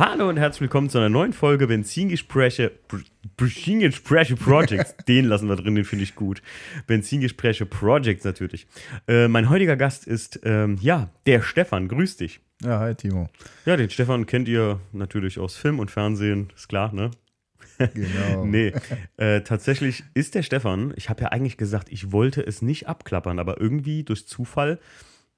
Hallo und herzlich willkommen zu einer neuen Folge Benzingespräche, Benzingespräche Projects. Den lassen wir drin, den finde ich gut. Benzingespräche Projects natürlich. Äh, mein heutiger Gast ist, ähm, ja, der Stefan. Grüß dich. Ja, hi Timo. Ja, den Stefan kennt ihr natürlich aus Film und Fernsehen, ist klar, ne? Genau. nee, äh, tatsächlich ist der Stefan, ich habe ja eigentlich gesagt, ich wollte es nicht abklappern, aber irgendwie durch Zufall,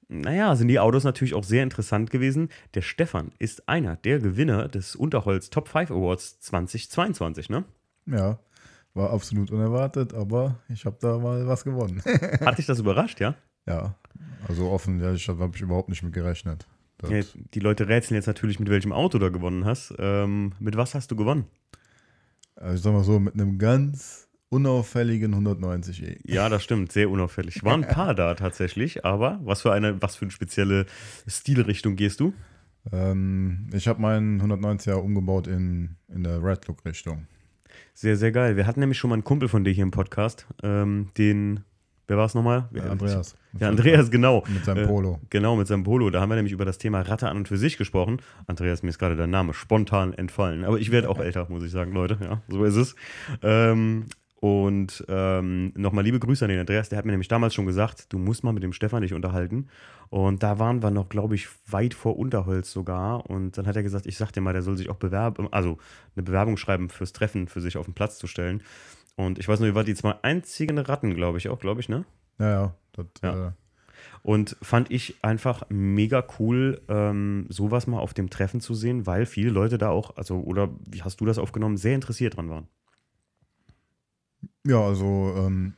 naja, sind die Autos natürlich auch sehr interessant gewesen. Der Stefan ist einer der Gewinner des Unterholz Top 5 Awards 2022, ne? Ja, war absolut unerwartet, aber ich habe da mal was gewonnen. Hat dich das überrascht, ja? ja, also offen, ja, ich habe ich überhaupt nicht mit gerechnet. Ja? Die Leute rätseln jetzt natürlich, mit welchem Auto du gewonnen hast. Ähm, mit was hast du gewonnen? Also ich sag mal so, mit einem ganz unauffälligen 190e. Ja, das stimmt, sehr unauffällig. Waren ein paar da tatsächlich, aber was für eine, was für eine spezielle Stilrichtung gehst du? Ähm, ich habe meinen 190er umgebaut in, in der Red Look Richtung. Sehr, sehr geil. Wir hatten nämlich schon mal einen Kumpel von dir hier im Podcast, ähm, den, wer war es nochmal? Ja, Andreas. Ja, Andreas, genau. Mit seinem Polo. Äh, genau, mit seinem Polo. Da haben wir nämlich über das Thema Ratte an und für sich gesprochen. Andreas, mir ist gerade der Name spontan entfallen. Aber ich werde auch älter, muss ich sagen, Leute. Ja, so ist es. Ähm, und ähm, nochmal liebe Grüße an den Andreas, der hat mir nämlich damals schon gesagt, du musst mal mit dem Stefan dich unterhalten. Und da waren wir noch, glaube ich, weit vor Unterholz sogar. Und dann hat er gesagt, ich sag dir mal, der soll sich auch bewerben, also eine Bewerbung schreiben fürs Treffen, für sich auf den Platz zu stellen. Und ich weiß nur, ihr wart die zwei einzigen Ratten, glaube ich, auch, glaube ich, ne? Ja, ja. Das, Ja. Äh, Und fand ich einfach mega cool, ähm, sowas mal auf dem Treffen zu sehen, weil viele Leute da auch, also, oder wie hast du das aufgenommen, sehr interessiert dran waren. Ja, also ähm,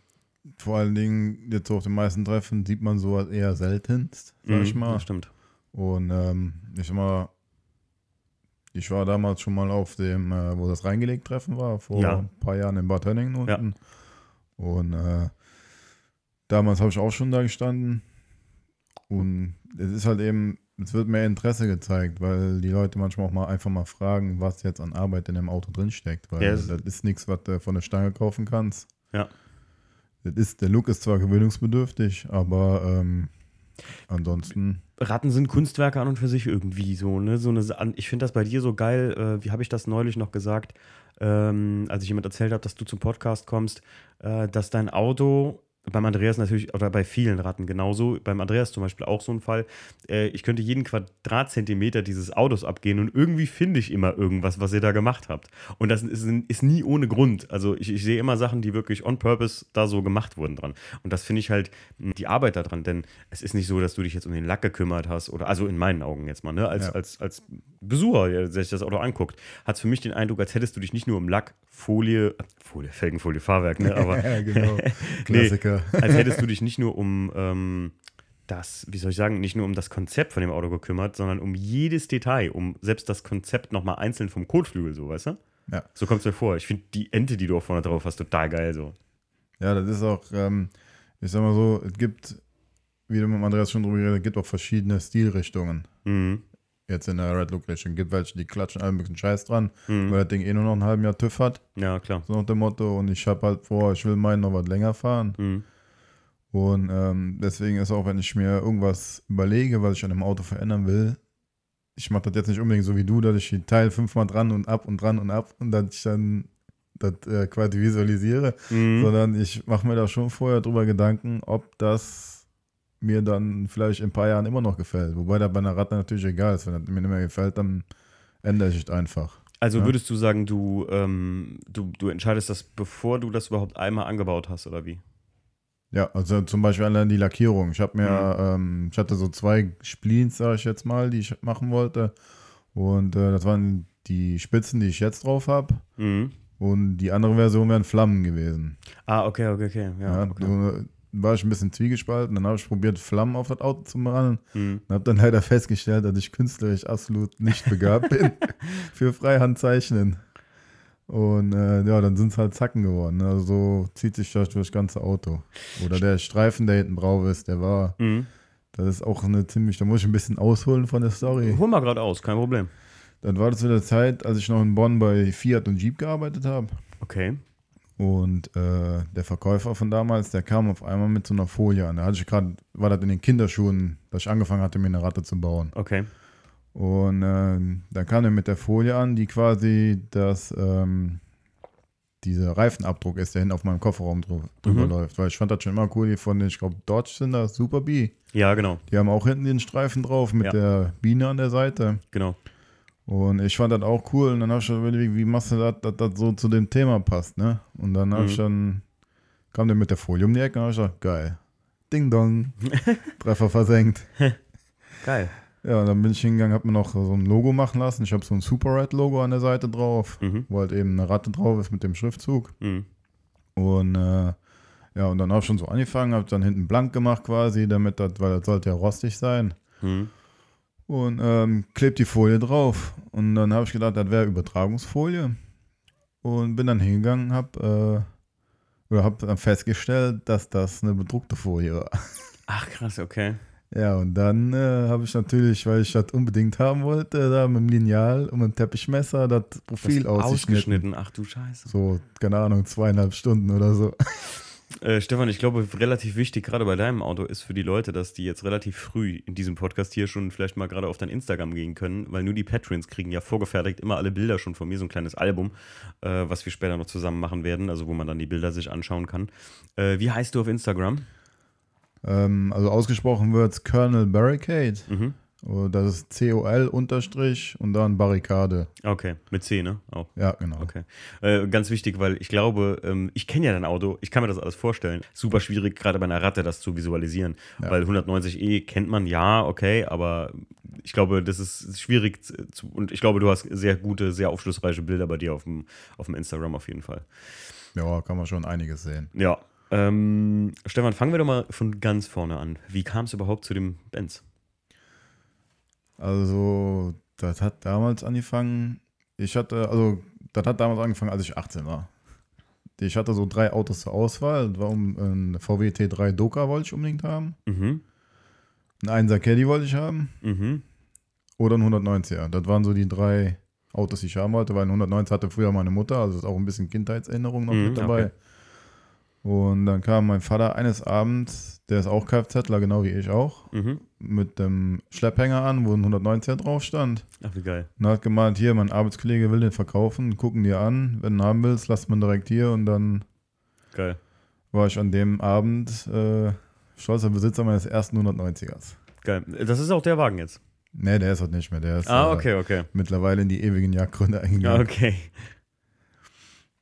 vor allen Dingen jetzt auf den meisten Treffen sieht man sowas eher seltenst, sag ich Mhm, mal. Das stimmt. Und ähm, ich sag mal, ich war damals schon mal auf dem, äh, wo das reingelegt Treffen war, vor Ja. ein paar Jahren in Bad Hönningen Ja. unten. Und äh, damals habe ich auch schon da gestanden. Und es ist halt eben, es wird mehr Interesse gezeigt, weil die Leute manchmal auch mal einfach mal fragen, was jetzt an Arbeit in dem Auto drin steckt. Weil Ja, es- das ist nichts, was du von der Stange kaufen kannst. Ja. Das ist, der Look ist zwar gewöhnungsbedürftig, aber ähm, ansonsten. Ratten sind Kunstwerke an und für sich irgendwie so, ne? So eine, ich finde das bei dir so geil. Äh, wie habe ich das neulich noch gesagt, ähm, als ich jemand erzählt habe, dass du zum Podcast kommst, äh, dass dein Auto beim Andreas natürlich, oder bei vielen Ratten genauso, beim Andreas zum Beispiel auch so ein Fall, äh, ich könnte jeden Quadratzentimeter dieses Autos abgehen und irgendwie finde ich immer irgendwas, was ihr da gemacht habt. Und das ist, ist nie ohne Grund. Also ich, ich sehe immer Sachen, die wirklich on purpose da so gemacht wurden dran. Und das finde ich halt mh, die Arbeit daran, denn es ist nicht so, dass du dich jetzt um den Lack gekümmert hast oder, also in meinen Augen jetzt mal, ne, als, Ja. als, als Besucher, der sich das Auto anguckt, hat es für mich den Eindruck, als hättest du dich nicht nur um Lack, Folie, Folie, Felgenfolie, Fahrwerk, ne, aber ja, genau. Nee, Als hättest du dich nicht nur um ähm, das, wie soll ich sagen, nicht nur um das Konzept von dem Auto gekümmert, sondern um jedes Detail, um selbst das Konzept nochmal einzeln vom Kotflügel, so, weißt du? Ja. So kommt es mir vor. Ich finde die Ente, die du auch vorne drauf hast, total geil, so. Ja, das ist auch, ähm, ich sag mal so, es gibt, wie du mit Andreas schon drüber geredet, es gibt auch verschiedene Stilrichtungen. Mhm. Jetzt in der Red. Es gibt welche, die klatschen allen möglichen Scheiß dran, Mhm. weil das Ding eh nur noch einen halben Jahr TÜV hat, Ja, klar. so nach dem Motto. Und ich habe halt vor, ich will meinen noch was länger fahren. Mhm. Und ähm, deswegen ist auch, wenn ich mir irgendwas überlege, was ich an dem Auto verändern will, ich mache das jetzt nicht unbedingt so wie du, dass ich die Teil fünfmal dran und ab und dran und ab und dass ich dann das äh, quasi visualisiere, Mhm. sondern ich mache mir da schon vorher drüber Gedanken, ob das mir dann vielleicht in ein paar Jahren immer noch gefällt. Wobei da bei einer Ratte natürlich egal ist. Wenn das mir nicht mehr gefällt, dann ändere ich es einfach. Also Ja. würdest du sagen, du, ähm, du, du entscheidest das, bevor du das überhaupt einmal angebaut hast, oder wie? Ja, also zum Beispiel allein die Lackierung. Ich habe mir, Mhm. ähm, ich hatte so zwei Spleens, sage ich jetzt mal, die ich machen wollte. Und äh, das waren die Spitzen, die ich jetzt drauf habe. Mhm. Und die andere Version wären Flammen gewesen. Ah, okay, okay, okay. Ja, Ja, okay. War ich ein bisschen zwiegespalten. Dann habe ich probiert, Flammen auf das Auto zu malen. Mhm. Und habe dann leider festgestellt, dass ich künstlerisch absolut nicht begabt bin für Freihandzeichnen. Und äh, ja, dann sind es halt Zacken geworden. Also so zieht sich das durch das ganze Auto. Oder der Streifen, der hinten drauf ist, der war, Mhm. das ist auch eine ziemlich, da muss ich ein bisschen ausholen von der Story. Hol mal gerade aus, kein Problem. Dann war das zu der Zeit, als ich noch in Bonn bei Fiat und Jeep gearbeitet habe. Okay. Und äh, der Verkäufer von damals, der kam auf einmal mit so einer Folie an. Da hatte ich gerade, war das in den Kinderschuhen, dass ich angefangen hatte, mir eine Ratte zu bauen. Okay. Und ähm, dann kam er mit der Folie an, die quasi das, ähm, dieser Reifenabdruck ist, der hinten auf meinem Kofferraum drü- drüber Mhm. läuft. Weil ich fand das schon immer cool, die von den, ich glaube, Dodge sind das, Super B. Ja, genau, Die haben auch hinten den Streifen drauf mit Ja. der Biene an der Seite. genau. Und ich fand das auch cool. Und dann habe ich schon überlegt, wie machst du das, dass das so zu dem Thema passt, ne? Und dann habe Mhm. ich dann, kam der mit der Folie um die Ecke und habe ich gesagt, geil. Ding dong. Treffer versenkt. Geil. Ja, und dann bin ich hingegangen, habe mir noch so ein Logo machen lassen. Ich habe so ein Super Red Logo an der Seite drauf, Mhm. wo halt eben eine Ratte drauf ist mit dem Schriftzug. Mhm. Und äh, ja, und dann habe ich schon so angefangen, habe dann hinten blank gemacht quasi, damit das, weil das sollte ja rostig sein. Mhm. Und ähm, klebt die Folie drauf. Und dann habe ich gedacht, das wäre Übertragungsfolie. Und bin dann hingegangen, habe äh, oder habe dann festgestellt, dass das eine bedruckte Folie war. Ach, krass, okay. Ja, und dann äh, habe ich natürlich, weil ich das unbedingt haben wollte, da mit dem Lineal und mit dem Teppichmesser das Profil Das ausgeschnitten. Ach du Scheiße. So, keine Ahnung, zweieinhalb Stunden oder so. Äh, Stefan, ich glaube, relativ wichtig, gerade bei deinem Auto, ist für die Leute, dass die jetzt relativ früh in diesem Podcast hier schon vielleicht mal gerade auf dein Instagram gehen können, weil nur die Patrons kriegen ja vorgefertigt immer alle Bilder schon von mir, so ein kleines Album, äh, was wir später noch zusammen machen werden, also wo man dann die Bilder sich anschauen kann. Äh, wie heißt du auf Instagram? Ähm, also ausgesprochen wird es Colonel Barricade. Mhm. Oh, Das ist C-O-L unterstrich und dann Barrikade. Okay, mit C, ne? Auch. Ja, genau. Okay. Äh, ganz wichtig, weil ich glaube, ähm, ich kenne ja dein Auto, ich kann mir das alles vorstellen. Super schwierig, gerade bei einer Ratte das zu visualisieren. Ja. Weil 190e kennt man ja, okay, aber ich glaube, das ist schwierig zu, und ich glaube, du hast sehr gute, sehr aufschlussreiche Bilder bei dir auf dem, auf dem Instagram auf jeden Fall. Ja, kann man schon einiges sehen. Ja. Ähm, Stefan, fangen wir doch mal von ganz vorne an. Wie kam es überhaupt zu dem Benz? Also, das hat damals angefangen. Ich hatte, also, das hat damals angefangen, als ich 18 war. Ich hatte so drei Autos zur Auswahl. Das war um, ein VW T3 Doka wollte ich unbedingt haben. Mhm. Ein 1er Caddy wollte ich haben. Mhm. Oder ein 190er. Das waren so die drei Autos, die ich haben wollte, weil ein 190 hatte früher meine Mutter, also ist auch ein bisschen Kindheitserinnerung noch Mhm, mit dabei. okay. Und dann kam mein Vater eines Abends, der ist auch Kfzler, genau wie ich auch, Mhm. mit dem Schlepphänger an, wo ein 190er drauf stand. Ach, wie geil. Und hat gemeint, hier, mein Arbeitskollege will den verkaufen, gucken dir an, wenn du haben willst, lass man direkt hier. Und dann Geil. war ich an dem Abend äh, stolzer Besitzer meines ersten 190ers. Geil. Das ist auch der Wagen jetzt. Nee, der ist halt nicht mehr, der ist Ah, äh, okay, okay. mittlerweile in die ewigen Jagdgründe Ja, eingegangen. okay.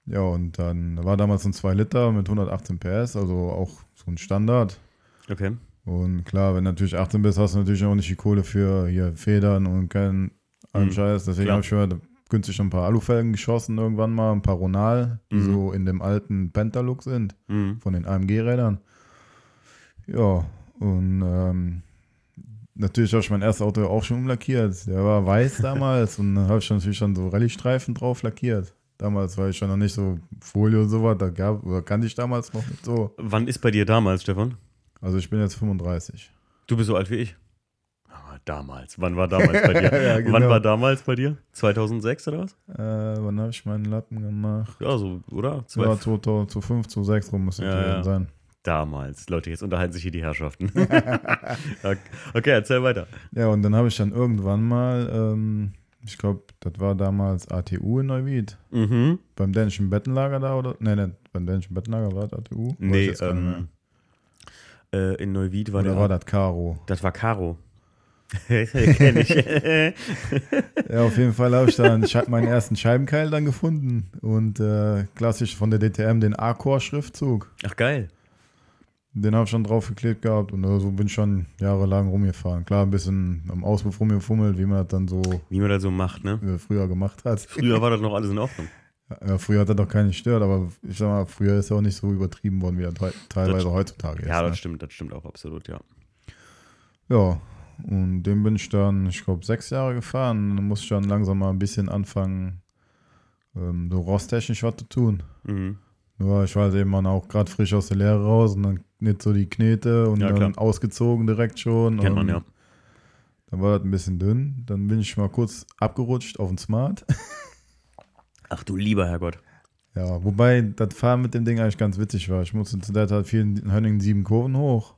Ja, und dann war damals ein 2 Liter mit 118 PS, also auch so ein Standard. Okay. Und klar, wenn du natürlich 18 bist, hast du natürlich auch nicht die Kohle für hier Federn und keinen allem Mhm, Scheiß. Deswegen habe ich mir günstig schon ein paar Alufelgen geschossen irgendwann mal, ein paar Ronal, die Mhm. so in dem alten Penta-Look sind, Mhm. von den AMG-Rädern. Ja, und ähm, natürlich habe ich mein erstes Auto auch schon umlackiert. Der war weiß damals und dann habe ich natürlich schon so Rallye-Streifen drauf lackiert. Damals war ich schon noch nicht so Folie und sowas, da gab, oder kannte ich damals noch nicht so. Wann ist bei dir damals, Stefan? Also ich bin jetzt 35. Du bist so alt wie ich. Ah, damals. Wann war damals bei dir? Ja, genau. Wann war damals bei dir? 2006 oder was? Äh, wann habe ich meinen Lappen gemacht? Ja, so, oder? War 2005, 2006 rum Ja, es gewesen ja. sein. Damals. Leute, jetzt unterhalten sich hier die Herrschaften. okay, okay, erzähl weiter. Ja, und dann habe ich dann irgendwann mal, ähm, ich glaube, das war damals ATU in Neuwied. Mhm. Beim dänischen Bettenlager da oder? Nee, nee, beim dänischen Bettenlager war das ATU? Nee, ähm, äh, in Neuwied war Oder der. war das Karo? das war Caro. Kenn ich. Ja, auf jeden Fall habe ich dann ich hab meinen ersten Scheibenkeil dann gefunden und äh, klassisch von der DTM den A-Core-Schriftzug. Ach, geil. Den habe ich schon drauf geklebt gehabt und so bin ich schon jahrelang rumgefahren. Klar, ein bisschen am Auspuff rumgefummelt, wie man das dann so Wie man das so macht, ne? äh, früher gemacht hat. Früher war das noch alles in Ordnung. Ja, früher hat er doch keinen gestört, aber ich sag mal, früher ist er auch nicht so übertrieben worden, wie er te- teilweise Das- heutzutage ist. Ja, das ne? stimmt, das stimmt auch absolut, ja. Ja, und dem bin ich dann, ich glaube, sechs Jahre gefahren. Dann musste ich dann langsam mal ein bisschen anfangen, ähm, so rosttechnisch was zu tun. Mhm. Nur ich war halt eben auch gerade frisch aus der Lehre raus und dann nicht so die Knete und Ja, dann klar. ausgezogen direkt schon. Kennt man ja. Dann war das ein bisschen dünn. Dann bin ich mal kurz abgerutscht auf den Smart. Ach du lieber Herrgott. Ja, wobei das Fahren mit dem Ding eigentlich ganz witzig war. Ich musste zu der Zeit vielen Hönningen sieben Kurven hoch.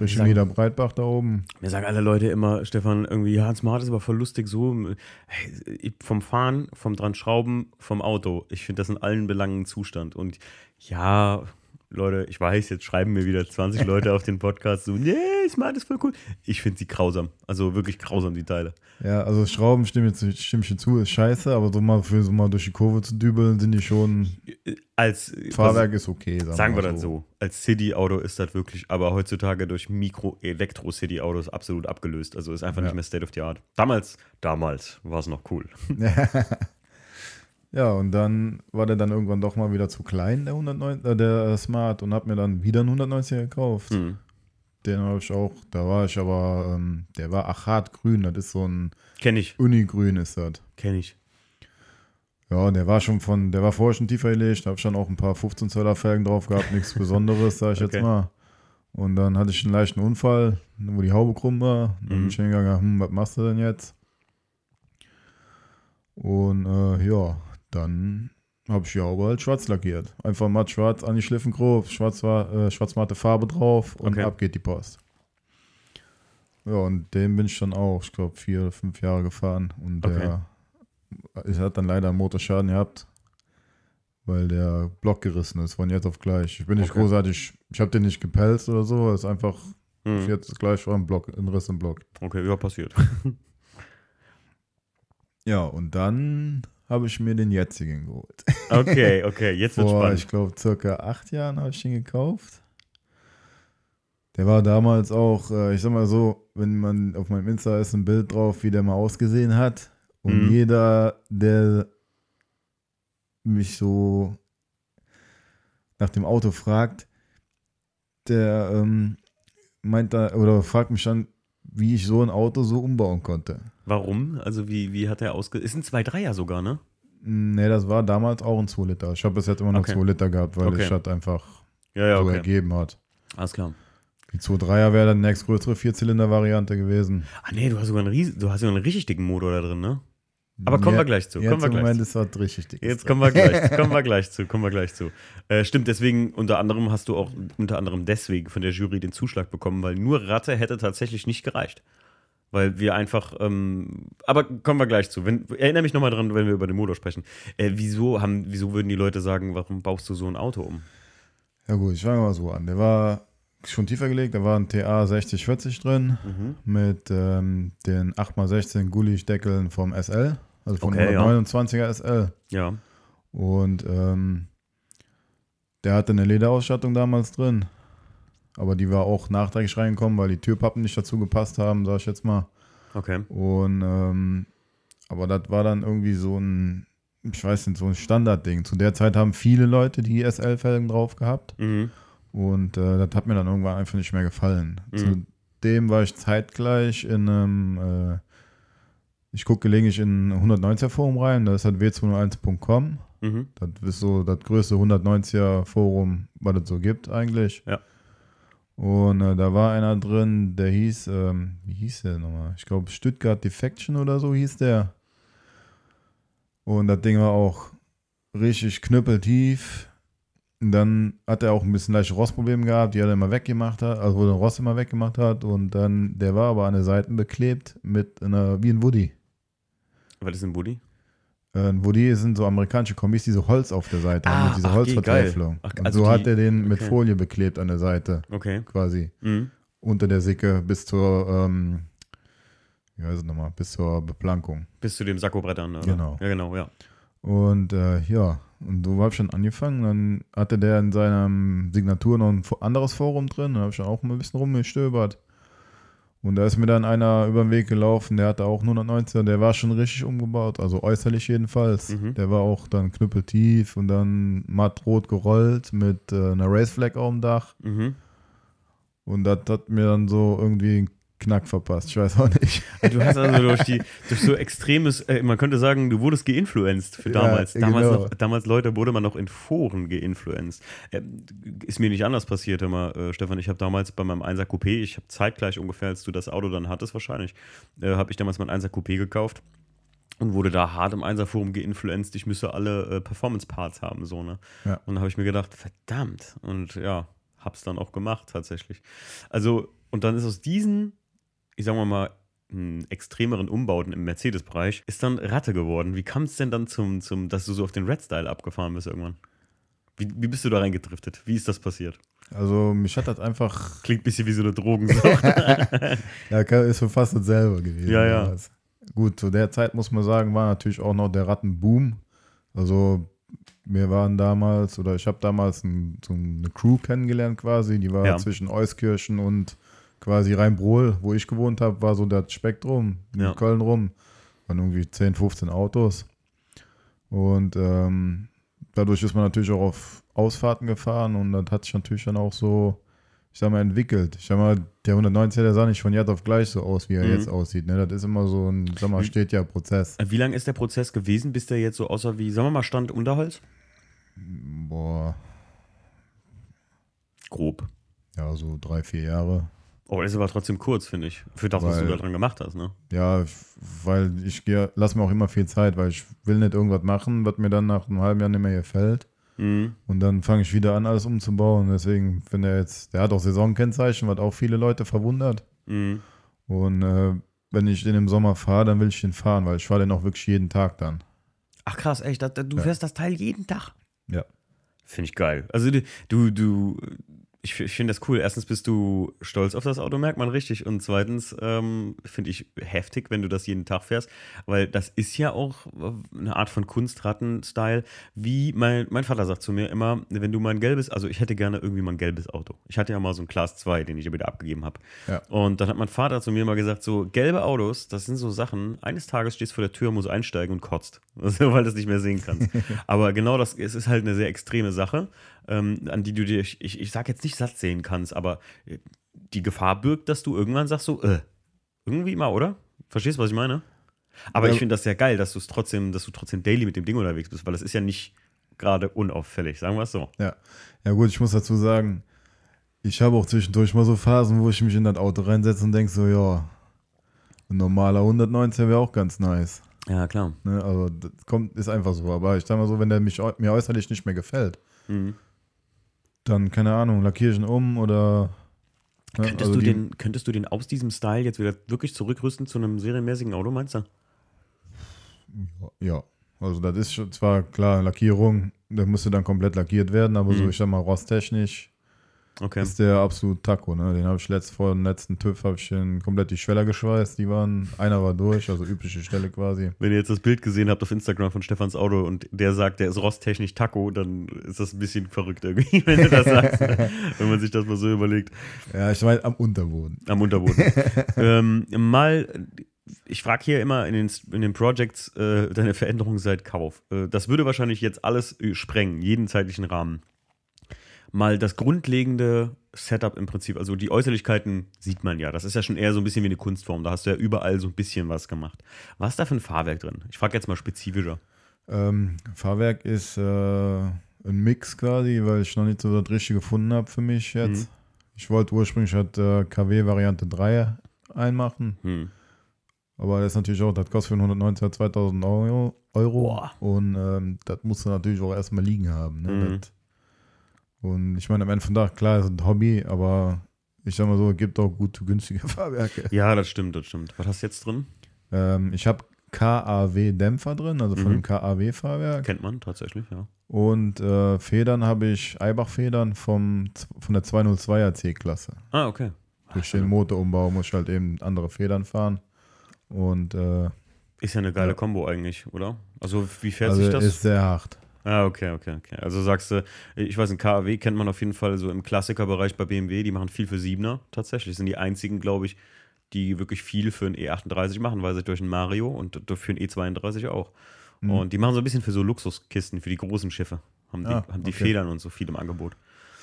Richtung Nieder Breitbach da oben. Mir sagen alle Leute immer, Stefan, irgendwie, ja, Smart ist aber voll lustig so. Hey, vom Fahren, vom dran Schrauben, vom Auto. Ich finde das in allen Belangen Zustand. Und ja, Leute, ich weiß, jetzt schreiben mir wieder 20 Leute auf den Podcast so, nee, Smart ist voll cool. Ich finde sie grausam. Also wirklich grausam, die Teile. Ja, also Schrauben stimmen jetzt stimme ich zu, ist scheiße, aber so mal für so mal durch die Kurve zu dübeln, sind die schon. Als Fahrwerk ist okay, sagen, sagen wir dann so. so. Als City-Auto ist das wirklich, aber heutzutage durch Mikro-Elektro-City-Autos absolut abgelöst. Also ist einfach ja. nicht mehr State of the Art. Damals, damals war es noch cool. Ja, und dann war der dann irgendwann doch mal wieder zu klein, der, 190, äh, der Smart, und hab mir dann wieder einen 190er gekauft. Mhm. Den habe ich auch, da war ich aber, ähm, der war achatgrün, das ist so ein. Kenn ich. Unigrün ist das. Kenn ich. Ja, der war schon von, der war vorher schon tiefer gelegt, da habe ich dann auch ein paar 15 Zöller Felgen drauf gehabt, nichts Besonderes, sag ich okay. jetzt mal. Und dann hatte ich einen leichten Unfall, wo die Haube krumm war. Dann mhm. bin ich hingegangen, hm, was machst du denn jetzt? Und äh, ja, dann habe ich die Haube halt schwarz lackiert. Einfach matt schwarz angeschliffen grob, schwarz war, äh, schwarzmatte Farbe drauf und okay. ab geht die Post. Ja, und den bin ich dann auch, ich glaube, vier oder fünf Jahre gefahren. Und okay. der ich hat dann leider einen Motorschaden gehabt, weil der Block gerissen ist von jetzt auf gleich. Ich bin nicht okay. großartig, ich habe den nicht gepelzt oder so, es ist einfach mhm. jetzt gleich war ein Block, ein Riss im Block. Okay, ja, passiert. ja, und dann habe ich mir den jetzigen geholt. Okay, okay, jetzt wird spannend. ich glaube, circa acht Jahren habe ich den gekauft. Der war damals auch, äh, ich sag mal so, wenn man auf meinem Insta ist ein Bild drauf, wie der mal ausgesehen hat. Und mhm. jeder, der mich so nach dem Auto fragt, der ähm, meint da oder fragt mich dann, wie ich so ein Auto so umbauen konnte. Warum? Also wie, wie hat er ausgesehen? Ist ein 2-3er sogar, ne? Nee, das war damals auch ein 2 Liter. Ich habe bis jetzt immer noch okay. 2 Liter gehabt, weil okay. es halt einfach ja, ja, so okay. ergeben hat. Alles klar. Die 2-3er wäre dann die nächstgrößere Vierzylinder-Variante gewesen. Ah nee, du hast sogar einen, Ries du hast sogar einen richtig dicken Motor da drin, ne? Aber kommen ja, wir gleich zu. Kommen wir gleich Moment zu. ist halt richtig dick. Jetzt kommen wir gleich, kommen wir gleich zu. Kommen wir gleich zu. Äh, stimmt, deswegen unter anderem hast du auch unter anderem deswegen von der Jury den Zuschlag bekommen, weil nur Ratte hätte tatsächlich nicht gereicht. Weil wir einfach, ähm, aber kommen wir gleich zu. Wenn, erinnere mich nochmal dran, wenn wir über den Motor sprechen. Äh, wieso, haben, wieso würden die Leute sagen, warum baust du so ein Auto um? Ja gut, ich fange mal so an. Der war schon tiefer gelegt, da war ein TA 6040 drin mhm. mit ähm, den 8x16 Gulich-Deckeln vom SL, also vom okay, 129er ja. SL. Ja. Und ähm, der hatte eine Lederausstattung damals drin. Aber die war auch nachträglich reingekommen, weil die Türpappen nicht dazu gepasst haben, sag ich jetzt mal. Okay. Und ähm, aber das war dann irgendwie so ein, ich weiß nicht, so ein Standardding. Zu der Zeit haben viele Leute die SL-Felgen drauf gehabt. Mhm. Und äh, das hat mir dann irgendwann einfach nicht mehr gefallen. Mhm. Zudem war ich zeitgleich in einem, äh, ich gucke gelegentlich in 190er Forum rein, das ist halt w201.com. Mhm. Das ist so das größte 190er Forum, was es so gibt eigentlich. Ja. Und äh, da war einer drin, der hieß, ähm, wie hieß der nochmal? Ich glaube Stuttgart Defection oder so hieß der. Und das Ding war auch richtig knüppeltief. Und dann hat er auch ein bisschen leichte Rostprobleme gehabt, die er immer weggemacht hat, also wo der Rost immer weggemacht hat. Und dann, der war aber an den Seiten beklebt mit einer, wie ein Woody. Was ist ein Woody? Äh, wo die sind so amerikanische Kombis, die so Holz auf der Seite ah, haben, mit dieser Holzvertäfelung. also so die, hat er den mit okay. Folie beklebt an der Seite. Okay. Quasi. Mhm. Unter der Sicke bis zur, ähm, wie heißt es nochmal, bis zur Beplankung. Bis zu den Sakkobrettern, oder? Genau. Ja, genau, ja. Und äh, ja, und so habe ich schon angefangen. Dann hatte der in seiner Signatur noch ein anderes Forum drin. Da habe ich dann auch mal ein bisschen rumgestöbert. Und da ist mir dann einer über den Weg gelaufen, der hatte auch 190er, der war schon richtig umgebaut, also äußerlich jedenfalls. Mhm. Der war auch dann knüppeltief und dann mattrot gerollt mit äh, einer Race Flag auf dem Dach. Mhm. Und das hat mir dann so irgendwie Knack verpasst. Ich weiß auch nicht. Du hast also durch, die, durch so extremes, äh, man könnte sagen, du wurdest geinfluenced für damals. Ja, damals, genau. noch, damals, Leute, wurde man noch in Foren geinfluenced. Äh, ist mir nicht anders passiert immer, äh, Stefan. Ich habe damals bei meinem 1er Coupé, ich habe zeitgleich ungefähr, als du das Auto dann hattest wahrscheinlich, äh, habe ich damals mein 1er Coupé gekauft und wurde da hart im Einser-Forum geinfluenced, ich müsse alle äh, Performance-Parts haben, so, ne? Ja. Und da habe ich mir gedacht, verdammt. Und ja, hab's dann auch gemacht, tatsächlich. Also, und dann ist aus diesen, ich sag mal mal, extremeren Umbauten im Mercedes-Bereich, ist dann Ratte geworden. Wie kam es denn dann zum, zum, dass du so auf den Red-Style abgefahren bist irgendwann? Wie, wie bist du da reingedriftet? Wie ist das passiert? Also mich hat das einfach, Klingt ein bisschen wie so eine Drogensucht. ja, ist so fast dasselbe gewesen. Ja, ja. Gut, zu der Zeit muss man sagen, war natürlich auch noch der Rattenboom. Also wir waren damals, oder ich habe damals ein, so eine Crew kennengelernt quasi, die war Ja. zwischen Euskirchen und quasi Rheinbrohl, wo ich gewohnt habe, war so das Spektrum in Ja. Köln rum. Waren irgendwie 10, 15 Autos. Und ähm, dadurch ist man natürlich auch auf Ausfahrten gefahren und das hat sich natürlich dann auch so, ich sag mal, entwickelt. Ich sag mal, der 190er, der sah nicht von jetzt auf gleich so aus, wie er Mhm. jetzt aussieht. Ne? Das ist immer so ein, sag mal, steht ja Prozess. Wie lange ist der Prozess gewesen, bis der jetzt so aussah wie, sagen wir mal, Stand Unterholz? Boah, Grob. ja, so drei, vier Jahre. Oh, das ist aber trotzdem kurz, finde ich. Für das, was Weil- du da dran gemacht hast, ne? Ja, ich- weil ich gehe, lass mir auch immer viel Zeit, weil ich will nicht irgendwas machen, was mir dann nach einem halben Jahr nicht mehr gefällt. Mhm. Und dann fange ich wieder an, alles umzubauen. Deswegen, wenn er jetzt, der hat auch Saisonkennzeichen, was auch viele Leute verwundert. Mhm. Und äh, wenn ich den im Sommer fahre, dann will ich den fahren, weil ich fahre den auch wirklich jeden Tag dann. Ach krass, echt, du Ja. fährst das Teil jeden Tag. Ja. Finde ich geil. Also du, du, du ich, ich finde das cool. Erstens bist du stolz auf das Auto, merkt man richtig. Und zweitens ähm, finde ich heftig, wenn du das jeden Tag fährst, weil das ist ja auch äh, eine Art von Kunstratten-Style. Wie mein, mein Vater sagt zu mir immer, wenn du mal ein gelbes, also ich hätte gerne irgendwie mal ein gelbes Auto. Ich hatte ja mal so ein Class 2, den ich ja wieder abgegeben habe. Ja. Und dann hat mein Vater zu mir mal gesagt, so gelbe Autos, das sind so Sachen, eines Tages stehst du vor der Tür, musst einsteigen und kotzt, also, weil du es nicht mehr sehen kannst. Aber genau das, es ist halt eine sehr extreme Sache, ähm, an die du dir, ich, ich sag jetzt nicht satt sehen kannst, aber äh, die Gefahr birgt, dass du irgendwann sagst so, äh, irgendwie mal, oder? Verstehst du, was ich meine? Aber Ja. ich finde das sehr geil, dass du es trotzdem, dass du trotzdem daily mit dem Ding unterwegs bist, weil das ist ja nicht gerade unauffällig, sagen wir es so. Ja. Ja, gut, ich muss dazu sagen, ich habe auch zwischendurch mal so Phasen, wo ich mich in das Auto reinsetze und denke so, ja, ein normaler 190er wäre auch ganz nice. Ja, klar. Ne? Also, das kommt, ist einfach so. Aber ich sag mal so, wenn der mich, mir äußerlich nicht mehr gefällt, Mhm. Dann, keine Ahnung, lackiere ich ihn um oder. ne, Könntest, also du die- den, könntest du den aus diesem Style jetzt wieder wirklich zurückrüsten zu einem serienmäßigen Auto, meinst du? Ja, also das ist schon zwar klar, Lackierung, der müsste dann komplett lackiert werden, aber so, Mhm. ich sag mal, rosttechnisch Okay. ist der absolut Taco, ne? Den habe ich letzt vor dem letzten TÜV habe ich den komplett die Schweller geschweißt, die waren, einer war durch, also übliche Stelle quasi. Wenn ihr jetzt das Bild gesehen habt auf Instagram von Stefans Auto und der sagt, der ist rosttechnisch Taco, dann ist das ein bisschen verrückt irgendwie, wenn du das sagst. wenn man sich das mal so überlegt. Ja, ich meine am Unterboden. Am Unterboden. ähm, mal, ich frage hier immer in den, in den Projects äh, deine Veränderung seit Kauf. Äh, das würde wahrscheinlich jetzt alles äh, sprengen, jeden zeitlichen Rahmen. Mal das grundlegende Setup im Prinzip, also die Äußerlichkeiten sieht man ja. Das ist ja schon eher so ein bisschen wie eine Kunstform. Da hast du ja überall so ein bisschen was gemacht. Was ist da für ein Fahrwerk drin? Ich frage jetzt mal spezifischer. Ähm, Fahrwerk ist äh, ein Mix quasi, weil ich noch nicht so das Richtige gefunden habe für mich jetzt. Mhm. Ich wollte ursprünglich halt äh, KW Variante 3 einmachen, Hm. aber das ist natürlich auch, das kostet für einen 190er 2000 Euro. Euro und ähm, das musst du natürlich auch erstmal liegen haben. Ne? Mhm. Das, und ich meine, am Ende von Tag, klar, ist ein Hobby, aber ich sag mal so, es gibt auch gute, günstige Fahrwerke. Ja, das stimmt, das stimmt. Was hast du jetzt drin? Ähm, ich habe KAW-Dämpfer drin, also von Mhm. dem KAW-Fahrwerk. Kennt man tatsächlich, ja. Und äh, Federn habe ich Eibach-Federn vom, von der 202er C-Klasse. Ah, okay. Durch den Motorumbau muss ich halt eben andere Federn fahren. Und äh, Ist ja eine geile Ja. Kombo eigentlich, oder? Also, wie fährt also sich das? ist sehr hart. Ah, okay, okay, okay. Also sagst du, ich weiß, ein KAW kennt man auf jeden Fall so im Klassikerbereich bei BMW, die machen viel für Siebener tatsächlich. Sind die einzigen, glaube ich, die wirklich viel für einen E38 machen, weil sie durch einen Mario und für einen E32 auch. Mhm. Und die machen so ein bisschen für so Luxuskisten, für die großen Schiffe. Haben die, Ah, haben die okay. Federn und so viel im Angebot.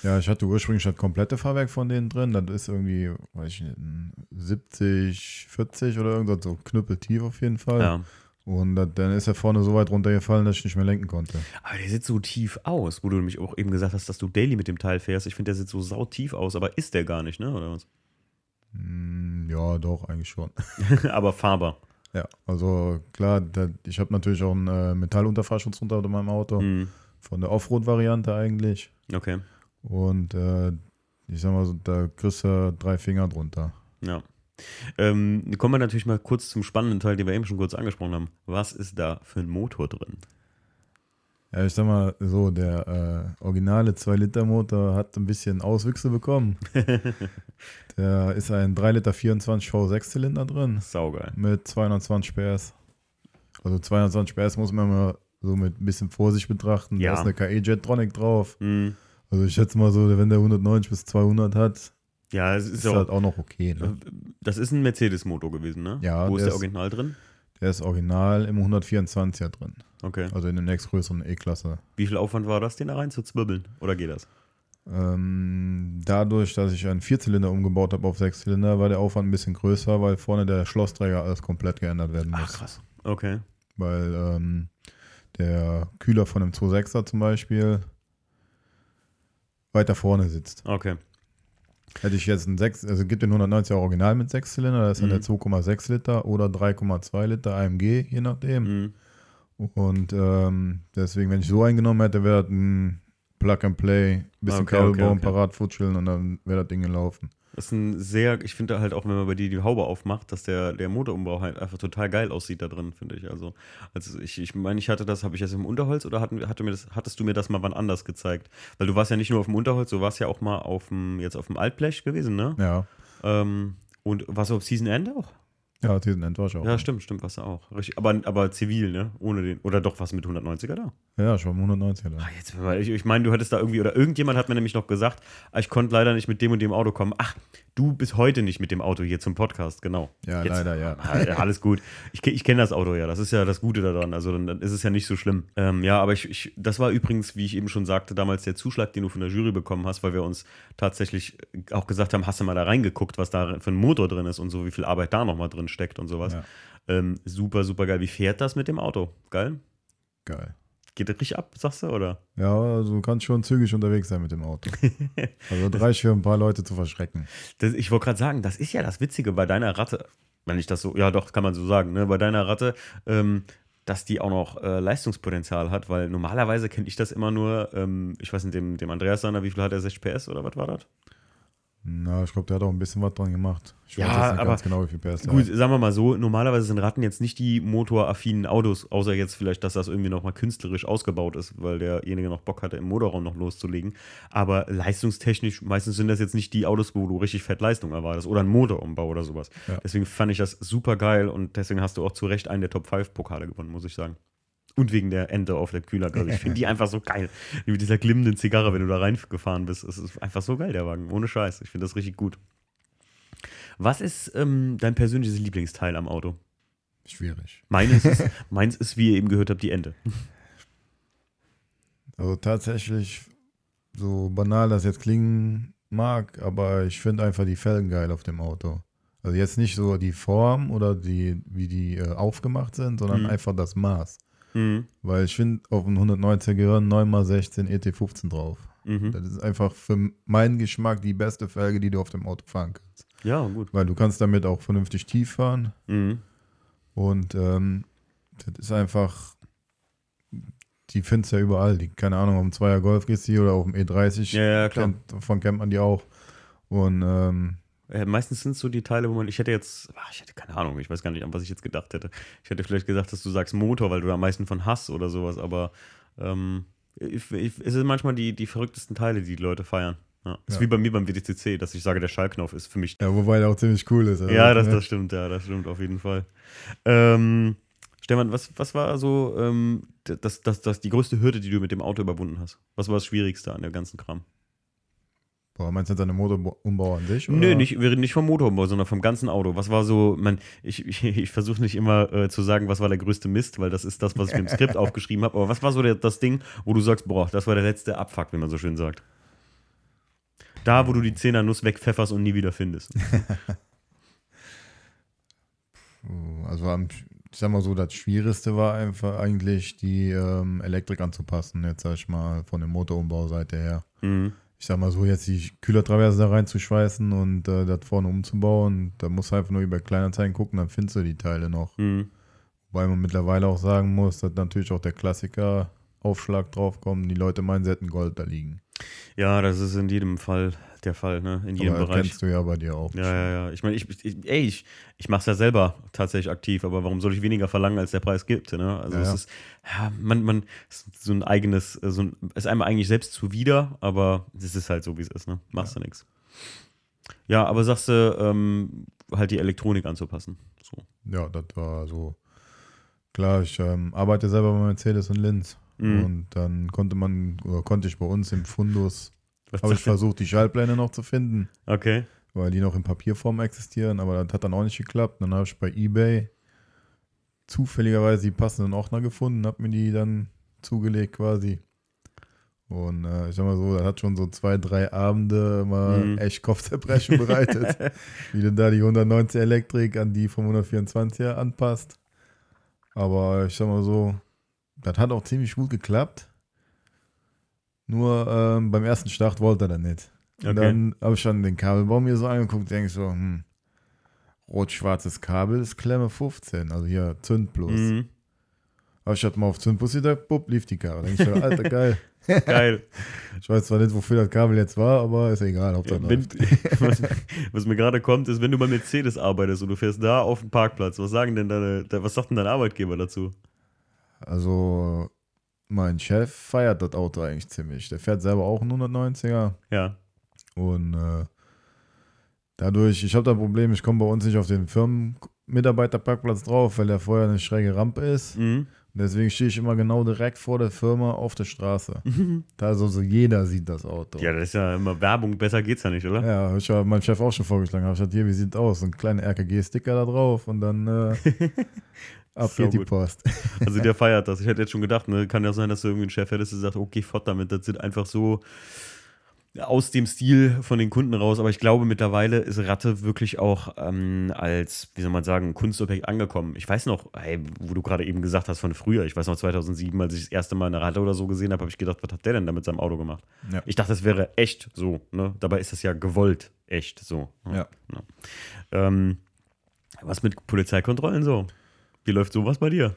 Ja, ich hatte ursprünglich das komplette Fahrwerk von denen drin. Das ist irgendwie, weiß ich nicht, ein 70, 40 oder irgendwas, so knüppeltief auf jeden Fall. Ja. Und dann ist er vorne so weit runtergefallen, dass ich nicht mehr lenken konnte. Aber der sieht so tief aus, wo du nämlich auch eben gesagt hast, dass du daily mit dem Teil fährst. Ich finde, der sieht so sautief aus, aber ist der gar nicht, ne? Oder was? Hm, ja, doch, eigentlich schon. aber fahrbar. Ja, also klar, da, ich habe natürlich auch einen äh, Metallunterfahrschutz unter meinem Auto. Mhm. Von der Offroad-Variante eigentlich. Okay. Und äh, ich sag mal so, da kriegst du drei Finger drunter. Ja. Ähm, kommen wir natürlich mal kurz zum spannenden Teil, den wir eben schon kurz angesprochen haben. Was ist da für ein Motor drin? Ja, ich sag mal so, der äh, originale 2-Liter-Motor hat ein bisschen Auswüchse bekommen. der ist ein 3 Liter 24 V6-Zylinder drin Saugeil. mit 220 PS. Also 220 PS muss man mal so mit ein bisschen Vorsicht betrachten. Ja. Da ist eine KE Jetronic drauf. Mhm. Also ich schätze mal so, wenn der 190 bis 200 hat, Ja, es ist, ist auch, halt auch noch okay. Ne? das ist ein Mercedes-Motor gewesen, ne? Ja, Wo ist der ist- Original drin? Der ist original im 124er drin. Okay. Also in der nächstgrößeren E-Klasse. Wie viel Aufwand war das, den da rein zu zwirbeln? Oder geht das? Ähm, dadurch, dass ich einen Vierzylinder umgebaut habe auf Sechszylinder, war der Aufwand ein bisschen größer, weil vorne der Schlossträger alles komplett geändert werden muss. krass. Okay. Weil ähm, der Kühler von einem 2.6er zum Beispiel weiter vorne sitzt. Okay. Hätte ich jetzt einen 6, also gibt den 190er Original mit Sechszylinder, da ist dann Mhm. der 2,6 Liter oder 3,2 Liter AMG, je nachdem. Mhm. Und ähm, deswegen, wenn ich so eingenommen hätte, wäre das ein Plug and Play, bisschen Okay, Kabel okay, okay. parat futscheln und dann wäre das Ding gelaufen. Das ist ein sehr, ich finde halt auch, wenn man bei dir die Haube aufmacht, dass der, der Motorumbau halt einfach total geil aussieht da drin, finde ich. Also, also ich, ich meine, ich hatte das, habe ich das im Unterholz oder hatten, hatte mir das, hattest du mir das mal wann anders gezeigt? Weil du warst ja nicht nur auf dem Unterholz, du warst ja auch mal auf dem, jetzt auf dem Altblech gewesen, ne? Ja, Ähm, und warst du auf Season End auch? Ja, diesen Endwasch auch. Ja, stimmt, stimmt, warst du auch. Richtig, aber, aber zivil, ne? Ohne den, oder doch was mit 190er da? Ja, schon 190er. da. Ah, jetzt, ich, ich meine, du hattest da irgendwie, oder irgendjemand hat mir nämlich noch gesagt, ah, ich konnte leider nicht mit dem und dem Auto kommen. Ach, du bist heute nicht mit dem Auto hier zum Podcast, genau. Ja, Jetzt- leider, ja. Ja, Alles gut. Ich, ich kenne das Auto ja, das ist ja das Gute daran. Also dann, dann ist es ja nicht so schlimm. Ähm, ja, aber ich, ich, das war übrigens, wie ich eben schon sagte, damals der Zuschlag, den du von der Jury bekommen hast, weil wir uns tatsächlich auch gesagt haben, hast du mal da reingeguckt, was da für ein Motor drin ist und so, wie viel Arbeit da nochmal drin steckt und sowas. Ja. Ähm, super, super geil. Wie fährt das mit dem Auto? Geil? Geil. Geht das richtig ab, sagst du, oder? Ja, also du kannst schon zügig unterwegs sein mit dem Auto. Also das reicht für ein paar Leute zu verschrecken. Das, ich wollte gerade sagen, das ist ja das Witzige bei deiner Ratte, wenn ich das so, ja doch, kann man so sagen, ne? bei deiner Ratte, ähm, dass die auch noch äh, Leistungspotenzial hat, weil normalerweise kenne ich das immer nur, ähm, ich weiß nicht, dem, dem Andreas Sander, wie viel hat er, 60 PS oder was war das? Na, ich glaube, der hat auch ein bisschen was dran gemacht. Ich Ja, weiß jetzt nicht aber ganz genau, wie viel PS Gut, sagen wir mal so, normalerweise sind Ratten jetzt nicht die motoraffinen Autos, außer jetzt vielleicht, dass das irgendwie nochmal künstlerisch ausgebaut ist, weil derjenige noch Bock hatte, im Motorraum noch loszulegen. Aber leistungstechnisch, meistens sind das jetzt nicht die Autos, wo du richtig fett Leistung erwartest oder ein Motorumbau oder sowas. Ja. Deswegen fand ich das super geil und deswegen hast du auch zu Recht einen der Top 5 Pokale gewonnen, muss ich sagen. Und wegen der Ente auf der Kühlergasse. Ich finde die einfach so geil. Mit dieser glimmenden Zigarre, wenn du da reingefahren bist. Es ist einfach so geil, der Wagen. Ohne Scheiß. Ich finde das richtig gut. Was ist ähm, dein persönliches Lieblingsteil am Auto? Schwierig. Meines ist, meins ist, wie ihr eben gehört habt, die Ente. Also tatsächlich, so banal das jetzt klingen mag, aber ich finde einfach die Felgen geil auf dem Auto. Also jetzt nicht so die Form oder die, wie die äh, aufgemacht sind, sondern Mhm. einfach das Maß. Mhm. Weil ich finde, auf dem 190er gehören 9x16 ET15 drauf. Mhm. Das ist einfach für meinen Geschmack die beste Felge, die du auf dem Auto fahren kannst. Ja, gut. Weil du kannst damit auch vernünftig tief fahren Mhm. und ähm, das ist einfach, die findest du ja überall. Die, keine Ahnung, auf dem 2er Golf gehst du oder auf dem E30, Ja, ja, klar. kennt, davon kennt man die auch. Und ähm, Äh, meistens sind es so die Teile, wo man, ich hätte jetzt, ach, ich hätte keine Ahnung, ich weiß gar nicht, an was ich jetzt gedacht hätte. Ich hätte vielleicht gesagt, dass du sagst Motor, weil du da am meisten von hast oder sowas, aber ähm, ich, ich, es sind manchmal die, die verrücktesten Teile, die die Leute feiern. Ja. Ist Ja. wie bei mir beim WTCC, dass ich sage, der Schallknopf ist für mich ja, wobei der auch ziemlich cool ist. also, Ja, das, ne? das stimmt, ja, das stimmt auf jeden Fall. Ähm, Stefan, was, was war so ähm, das, das, das, die größte Hürde, die du mit dem Auto überwunden hast? Was war das Schwierigste an dem ganzen Kram? Boah, meinst du jetzt an den Motorumbau an sich? Nö, oder? nicht, wir reden nicht vom Motorumbau, sondern vom ganzen Auto. Was war so, man, ich, ich, ich versuche nicht immer äh, zu sagen, was war der größte Mist, weil das ist das, was ich mir im Skript aufgeschrieben habe. Aber was war so der, das Ding, wo du sagst, boah, das war der letzte Abfuck, wie man so schön sagt? Da, wo du die Zehnernuss wegpfefferst und nie wieder findest. Also am, ich sag mal so, das Schwierigste war einfach eigentlich die ähm, Elektrik anzupassen, jetzt sag ich mal von der Motorumbauseite her. Mhm. Ich sag mal so, jetzt die Kühlertraverse da reinzuschweißen und äh, das vorne umzubauen, da musst du einfach nur über Kleinanzeigen gucken, dann findest du die Teile noch. Mhm. Wobei man mittlerweile auch sagen muss, dass natürlich auch der Klassiker Aufschlag draufkommt, die Leute meinen, sie hätten Gold da liegen. Ja, das ist in jedem Fall der Fall, ne? In jedem Aber Bereich. kennst du ja bei dir auch. Ja, ja, ja. Ich meine, ich, ich, ey, ich, ich mache es ja selber tatsächlich aktiv, aber warum soll ich weniger verlangen, als der Preis gibt? Ne? Also Ja, es ja. ist, ja, man, man, ist so ein eigenes, so ein, ist einem eigentlich selbst zuwider, aber es ist halt so, wie es ist, ne? Machst du nichts. Ja, aber sagst du, ähm, halt die Elektronik anzupassen. So. Ja, das war so. Klar, ich ähm, arbeite selber bei Mercedes in Linz. Mhm. Und dann konnte man, oder konnte ich bei uns im Fundus, habe ich versucht, die Schaltpläne noch zu finden, Okay. weil die noch in Papierform existieren, aber das hat dann auch nicht geklappt. Dann habe ich bei Ebay zufälligerweise die passenden Ordner gefunden, habe mir die dann zugelegt quasi. Und äh, ich sag mal so, das hat schon so zwei, drei Abende mal Mhm. echt Kopfzerbrechen bereitet, wie du da die 190 Elektrik an die vom 124er anpasst. Aber ich sag mal so, das hat auch ziemlich gut geklappt. Nur ähm, beim ersten Start wollte er dann nicht. Und Okay. dann habe ich dann den Kabelbaum mir so angeguckt, denke ich so, hm, rot-schwarzes Kabel ist Klemme 15, also hier Zündplus. Mhm. Aber ich hatte mal auf Zündplus gedrückt, bupp, lief die Karre. Denke ich so, Alter, geil. Geil. Ich weiß zwar nicht, wofür das Kabel jetzt war, aber ist egal, Hauptsache Wenn, was, was mir gerade kommt, ist, wenn du bei Mercedes arbeitest und du fährst da auf dem Parkplatz, was sagen denn deine, was sagt denn dein Arbeitgeber dazu? Also, mein Chef feiert das Auto eigentlich ziemlich. Der fährt selber auch einen 190er. Ja. Und äh, dadurch, ich habe das Problem, ich komme bei uns nicht auf den Firmenmitarbeiterparkplatz drauf, weil der vorher eine schräge Rampe ist. Mhm. Und deswegen stehe ich immer genau direkt vor der Firma auf der Straße. Da also so jeder sieht das Auto. Ja, das ist ja immer Werbung, besser geht's ja nicht, oder? Ja, ich habe meinem Chef auch schon vorgeschlagen. Hab ich gesagt, hier, wie sieht aus? Ein kleiner RKG-Sticker da drauf und dann äh, ab geht die. Post. Also der feiert das. Ich hätte jetzt schon gedacht, ne, kann ja sein, dass du irgendwie einen Chef hättest, der sagt, okay, fort damit. Das sind einfach so aus dem Stil von den Kunden raus. Aber ich glaube, mittlerweile ist Ratte wirklich auch ähm, als, wie soll man sagen, Kunstobjekt angekommen. Ich weiß noch, hey, wo du gerade eben gesagt hast von früher, ich weiß noch 2007, als ich das erste Mal eine Ratte oder so gesehen habe, habe ich gedacht, was hat der denn da mit seinem Auto gemacht? Ja. Ich dachte, das wäre echt so. Ne? Dabei ist das ja gewollt echt so. ne? Ja. Ähm, was mit Polizeikontrollen so? Wie läuft sowas bei dir?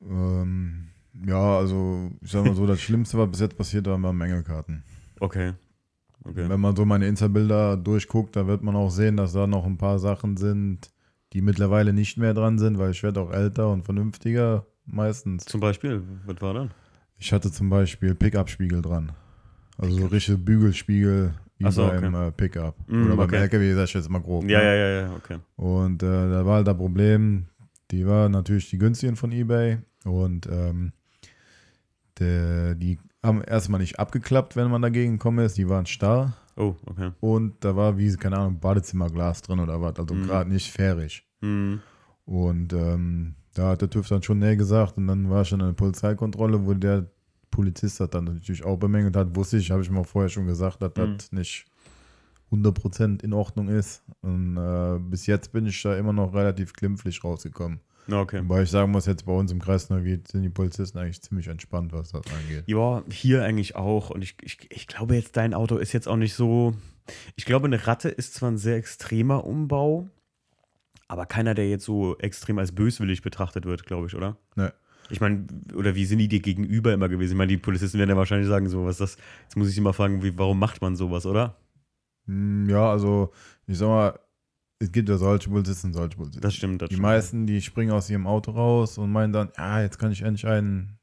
Ähm, ja, also ich sag mal so, das Schlimmste, was bis jetzt passiert, waren Mängelkarten. Okay. Okay. Wenn man so meine Insta-Bilder durchguckt, da wird man auch sehen, dass da noch ein paar Sachen sind, die mittlerweile nicht mehr dran sind, weil ich werde auch älter und vernünftiger meistens. Zum Beispiel, was war dann? Ich hatte zum Beispiel Pickup-Spiegel dran. Also so richtige Bügelspiegel wie so, beim äh, Pickup. Mm, Oder beim okay. LKW, sag ich jetzt mal grob. Ja, ne? ja, ja, ja, okay. Und äh, da war halt das Problem, die war natürlich die günstigen von eBay und ähm, der, die haben erstmal nicht abgeklappt, wenn man dagegen gekommen ist. Die waren starr Oh, okay. und da war wie, keine Ahnung, Badezimmerglas drin oder was, also Mhm. gerade nicht fährig. Hm. Und ähm, da hat der TÜV dann schon näher gesagt und dann war schon eine Polizeikontrolle, wo der Polizist hat dann natürlich auch bemängelt hat, wusste ich, habe ich mal vorher schon gesagt, dass Mhm. das nicht 100% in Ordnung ist. Und äh, bis jetzt bin ich da immer noch relativ glimpflich rausgekommen. Okay. Wobei ich sagen muss, jetzt bei uns im Kreis Neuwied sind die Polizisten eigentlich ziemlich entspannt, was das angeht. Ja, hier eigentlich auch. Und ich, ich, ich glaube jetzt, dein Auto ist jetzt auch nicht so. Ich glaube, eine Ratte ist zwar ein sehr extremer Umbau, aber keiner, der jetzt so extrem als böswillig betrachtet wird, glaube ich, oder? Ne. Ich meine, oder wie sind die dir gegenüber immer gewesen? Ich meine, die Polizisten werden ja wahrscheinlich sagen, so, was ist das? Jetzt muss ich sie mal fragen, wie, warum macht man sowas, oder? Hm, Ja, also ich sag mal, es gibt ja solche Polizisten, solche Polizisten. Das stimmt. Das Die stimmt. meisten, die springen aus ihrem Auto raus und meinen dann, ja, jetzt kann ich endlich einen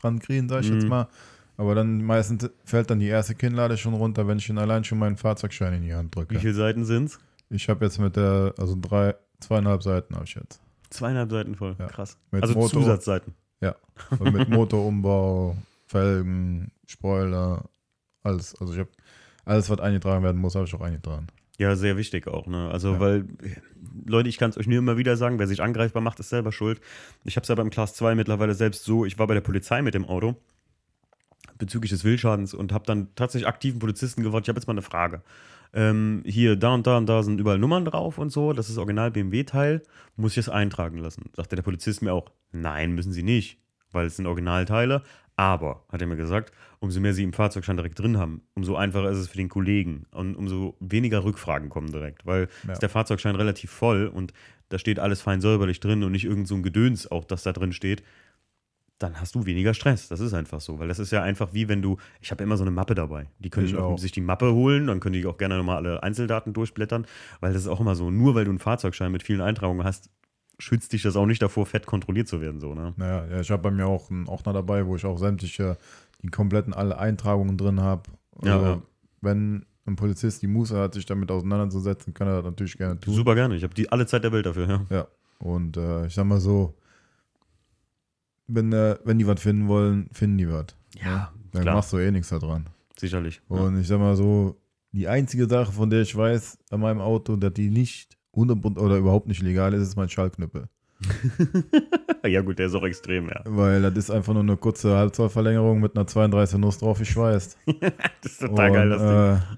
dran kriegen, sag ich Mhm. jetzt mal. Aber dann meistens fällt dann die erste Kinnlade schon runter, wenn ich ihnen allein schon meinen Fahrzeugschein in die Hand drücke. Wie viele Seiten sind's? Ich habe jetzt mit der, also drei, zweieinhalb Seiten habe ich jetzt. Zweieinhalb Seiten voll. Ja. Krass. Mit also Motor. Zusatzseiten. Und mit Motorumbau, Felgen, Spoiler, alles. Also ich habe alles, was eingetragen werden muss, habe ich auch eingetragen. Ja, sehr wichtig auch. Ne? Also, Ja. weil, Leute, ich kann es euch nur immer wieder sagen, wer sich angreifbar macht, ist selber schuld. Ich habe es ja beim Class 2 mittlerweile selbst so, ich war bei der Polizei mit dem Auto bezüglich des Wildschadens und habe dann tatsächlich aktiven Polizisten gewartet. Ich habe jetzt mal eine Frage. Ähm, hier, da und da und da sind überall Nummern drauf und so. Das ist Original BMW-Teil. Muss ich es eintragen lassen? Sagte der Polizist mir auch, nein, müssen Sie nicht, weil es sind Originalteile. Aber, hat er mir gesagt, umso mehr Sie im Fahrzeugschein direkt drin haben, umso einfacher ist es für den Kollegen und umso weniger Rückfragen kommen direkt, weil Ja. ist der Fahrzeugschein relativ voll und da steht alles fein säuberlich drin und nicht irgend so ein Gedöns auch, das da drin steht. dann hast du weniger Stress. Das ist einfach so. Weil das ist ja einfach wie wenn du, ich habe immer so eine Mappe dabei. Die können Ich auch auch. sich die Mappe holen, dann können die auch gerne nochmal alle Einzeldaten durchblättern. Weil das ist auch immer so, nur weil du einen Fahrzeugschein mit vielen Eintragungen hast, schützt dich das auch nicht davor, fett kontrolliert zu werden. So, ne? Naja, ja, ich habe bei mir auch einen Ordner dabei, wo ich auch sämtliche, die kompletten alle Eintragungen drin habe. Ja, Also, ja. wenn ein Polizist die Muße hat, sich damit auseinanderzusetzen, kann er das natürlich gerne tun. Super gerne. Ich habe die alle Zeit der Welt dafür, ja. Ja. Und äh, ich sag mal so, wenn, äh, wenn die was finden wollen, finden die was. Ja, Dann klar. machst du eh nichts daran. Sicherlich. Ja. Und ich sag mal so, die einzige Sache, von der ich weiß an meinem Auto, dass die nicht 100% oder überhaupt nicht legal ist, ist mein Schallknüppel. ja, gut, der ist auch extrem, ja. Weil das ist einfach nur eine kurze Halbzollverlängerung mit einer 32 Nuss drauf geschweißt. Das ist total geil, das Ding. äh,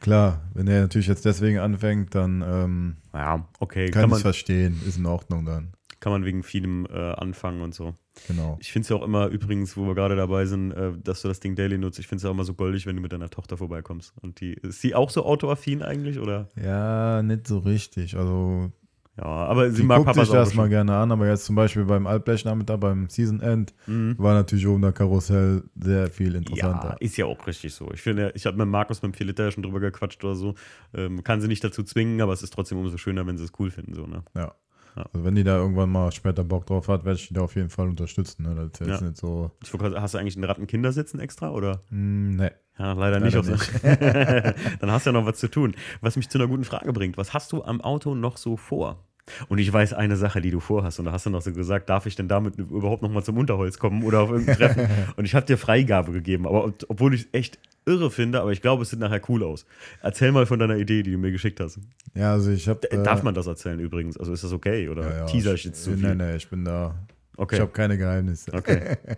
Klar, wenn er natürlich jetzt deswegen anfängt, dann ähm, Ja, okay, kann, kann ich man, verstehen. Ist in Ordnung dann. Kann man wegen vielem äh, anfangen und so. Genau. Ich finde es ja auch immer, übrigens, wo wir gerade dabei sind, äh, dass du das Ding daily nutzt, ich finde es ja auch immer so goldig, wenn du mit deiner Tochter vorbeikommst. Und die, ist sie auch so autoaffin eigentlich, oder? Ja, nicht so richtig. Also, Ja, aber sie mag Papas sich das mal gerne an, aber jetzt zum Beispiel beim Altblechnachmittag, beim Season End, Mhm. war natürlich oben der Karussell sehr viel Ja, interessanter. ist ja auch richtig so. Ich finde, ich habe mit Markus beim 4 Liter ja schon drüber gequatscht oder so. Ähm, kann sie nicht dazu zwingen, aber es ist trotzdem umso schöner, wenn sie es cool finden. So, ne? Ja. Ja. Also wenn die da irgendwann mal später Bock drauf hat, werde ich die da auf jeden Fall unterstützen. Ne? Das ist Ja. nicht so. Hast du eigentlich einen Rattenkindersitzen extra? Oder? Hm, ne. Ja, leider, Leider nicht. Aufs- Dann hast du ja noch was zu tun. Was mich zu einer guten Frage bringt. Was hast du am Auto noch so vor? Und ich weiß eine Sache, die du vorhast. Und da hast du noch so gesagt, darf ich denn damit überhaupt noch mal zum Unterholz kommen oder auf irgendein Treffen? Und ich habe dir Freigabe gegeben. Aber ob- obwohl ich es echt irre finde, aber ich glaube, es sieht nachher cool aus. Erzähl mal von deiner Idee, die du mir geschickt hast. Ja, also ich habe. D- Darf man das erzählen übrigens? Also ist das okay? Oder ja, ja, teaser ich jetzt zu äh, viel? Nein, nein, ich bin da. Okay. Ich habe keine Geheimnisse. okay.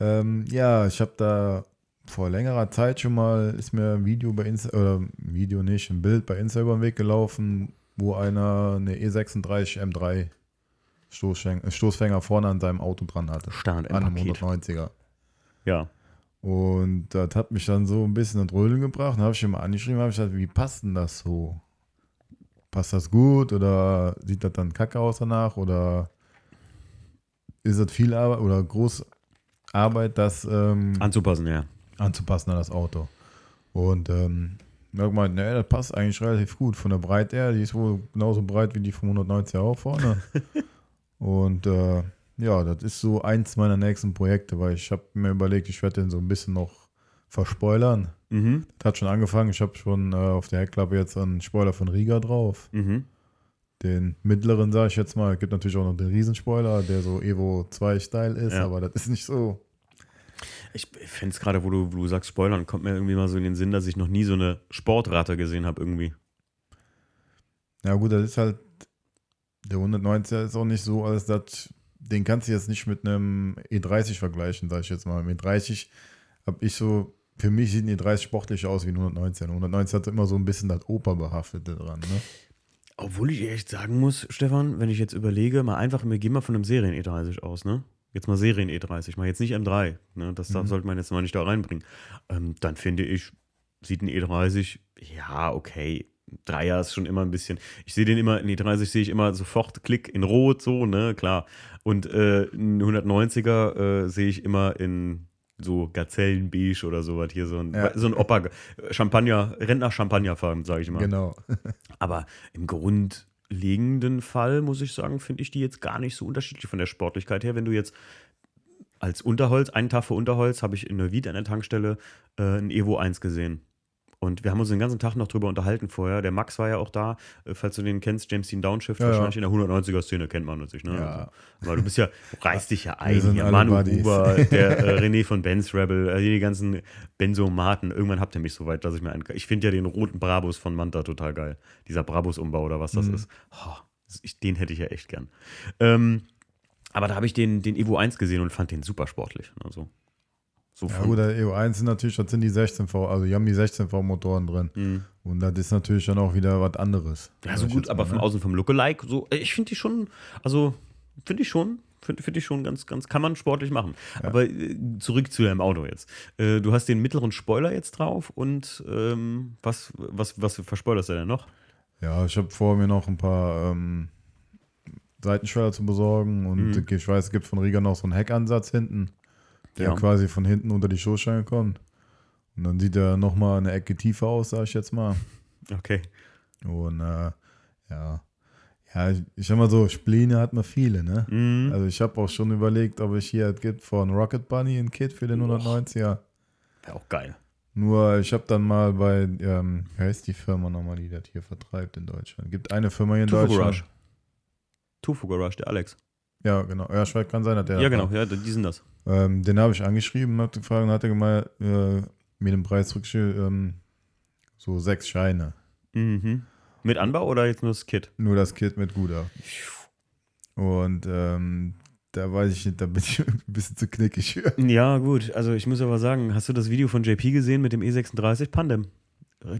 Ähm, ja, ich habe da vor längerer Zeit schon mal, ist mir ein Video bei Insta, oder ein Video nicht, ein Bild bei Insta über den Weg gelaufen, wo einer eine E E36 M3 Stoßfänger, Stoßfänger vorne an seinem Auto dran hatte. Stand im An einem Paket. 190er. Ja. Und das hat mich dann so ein bisschen ins Rödeln gebracht. Dann habe ich ihn mal angeschrieben, habe ich gesagt, wie passt denn das so? Passt das gut oder sieht das dann kacke aus danach oder ist das viel Arbeit oder groß Arbeit, das ähm, Anzupassen, ja. anzupassen an das Auto? Und ähm, er hat gemeint, nee, das passt eigentlich relativ gut. Von der Breite her, die ist wohl genauso breit wie die vom 190er auch vorne. Und äh, ja, das ist so eins meiner nächsten Projekte, weil ich habe mir überlegt, ich werde den so ein bisschen noch verspoilern. Mhm. Das hat schon angefangen. Ich habe schon äh, auf der Heckklappe jetzt einen Spoiler von Riga drauf. Mhm. Den mittleren, sage ich jetzt mal. Es gibt natürlich auch noch den Riesenspoiler, der so Evo 2 Style ist, Ja. aber das ist nicht so. Ich finde es gerade, wo du, wo du sagst Spoilern, kommt mir irgendwie mal so in den Sinn, dass ich noch nie so eine Sportrate gesehen habe irgendwie. Ja, gut, das ist halt. Der 190er ist auch nicht so, als das. Den kannst du jetzt nicht mit einem E30 vergleichen, sage ich jetzt mal. Mit E30 habe ich so. Für mich sieht ein E30 sportlicher aus wie ein 119. 119 hat immer so ein bisschen das Operbehaftete dran. Ne? Obwohl ich echt sagen muss, Stefan, wenn ich jetzt überlege, mal einfach, wir gehen mal von einem Serien E30 aus, ne? Jetzt mal Serien E30, mal jetzt nicht M3, ne? Das Mhm. sollte man jetzt mal nicht da reinbringen. Ähm, dann finde ich, sieht ein E30, ja, okay. Dreier ist schon immer ein bisschen. Ich sehe den immer, in E30 sehe ich immer sofort Klick in Rot, so, ne, klar. Und äh, ein 190er äh, sehe ich immer in so Gazellenbeige oder sowas hier, so ein, Ja. so ein Opa, Champagner, Rentner-Champagnerfarben, sage ich immer. Genau. Aber im grundlegenden Fall, muss ich sagen, finde ich die jetzt gar nicht so unterschiedlich von der Sportlichkeit her. Wenn du jetzt als Unterholz, einen Tag vor Unterholz, habe ich in der Wied an der Tankstelle äh, ein Evo 1 gesehen. Und wir haben uns den ganzen Tag noch drüber unterhalten vorher. Der Max war ja auch da, äh, falls du den kennst, James Dean Downshift, Ja, ja. wahrscheinlich in der 190er-Szene kennt man sich. Ne? Ja. Also, aber du bist ja, reißt dich ja ein. alle Manu Buddies. Huber, der äh, René von Benz Rebel, äh, die ganzen Benzomaten. Irgendwann habt ihr mich so weit, dass ich mir einen. Ich finde ja den roten Brabus von Manta total geil. Dieser Brabus-Umbau oder was das Mhm. ist. Oh, ich, den hätte ich ja echt gern. Ähm, aber da habe ich den, den Evo 1 gesehen und fand den super sportlich. Also, so Ja gut, der EU1 sind natürlich, das sind die 16V, also die haben die 16V Motoren drin. Mhm. Und das ist natürlich dann auch wieder was anderes. Ja, so gut, aber mal, von ne? außen vom Lookalike, so, äh, ich finde die schon, also, finde ich schon, finde find ich schon ganz, ganz, kann man sportlich machen. Aber äh, zurück zu deinem Auto jetzt. Äh, du hast den mittleren Spoiler jetzt drauf und ähm, was, was, was verspoilerst du denn noch? Ja, ich habe vor mir noch ein paar ähm, Seitenschweller zu besorgen. Und Mhm. ich weiß, es gibt von Riga noch so einen Heckansatz hinten, der Ja. quasi von hinten unter die Stoßstange kommt. Und dann sieht er nochmal eine Ecke tiefer aus, sag ich jetzt mal. Okay. Und äh, ja, ja, ich, ich sag mal so, Spline hat man viele, ne? Mhm. Also ich habe auch schon überlegt, ob ich hier gibt von Rocket Bunny ein Kit für den 190er. Wäre auch geil. Nur ich habe dann mal bei, ähm, wie heißt die Firma nochmal, die das hier vertreibt in Deutschland? Gibt eine Firma hier in Tufu Deutschland. Garage. Tufu Garage, der Alex. Ja, genau. Ja, ich weiß, kann sein, dass der Ja, genau, ja, die sind das. Ähm, den habe ich angeschrieben, habe gefragt und hat er gemeint, äh, mir den Preis zurückgeschickt, ähm, so sechs Scheine. Mhm. Mit Anbau oder jetzt nur das Kit? Nur das Kit mit Guder. Und ähm, da weiß ich nicht, da bin ich ein bisschen zu knickig. Ja, gut. Also ich muss aber sagen, hast du das Video von JP gesehen mit dem E36 Pandem?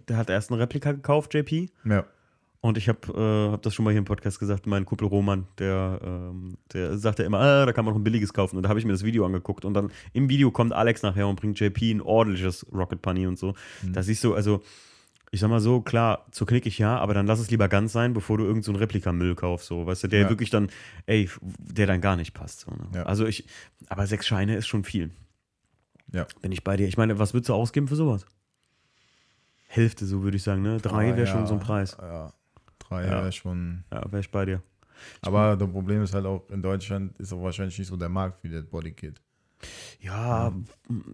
Der hat erst ein Replika gekauft, JP. ja. Und ich habe äh, hab das schon mal hier im Podcast gesagt, mein Kumpel Roman, der, ähm, der sagt ja immer, ah, da kann man noch ein billiges kaufen. Und da habe ich mir das Video angeguckt. Und dann im Video kommt Alex nachher und bringt JP ein ordentliches Rocket Bunny und so. Mhm. Da siehst du, also, ich sag mal so, klar, zu knickig ja, aber dann lass es lieber ganz sein, bevor du irgendeinen so Replikamüll kaufst. So, weißt du, der Ja. wirklich dann, ey, der dann gar nicht passt. So, ne? Ja. Also ich, aber sechs Scheine ist schon viel. Ja. Bin ich bei dir. Ich meine, was würdest du ausgeben für sowas? Hälfte, so würde ich sagen, ne? Drei Ah, wäre ja, schon so ein Preis. Ja, drei Ja. wäre schon. Ja, wäre ich bei dir. Aber das Problem ist halt auch, in Deutschland ist auch wahrscheinlich nicht so der Markt für das Bodykit. Ja,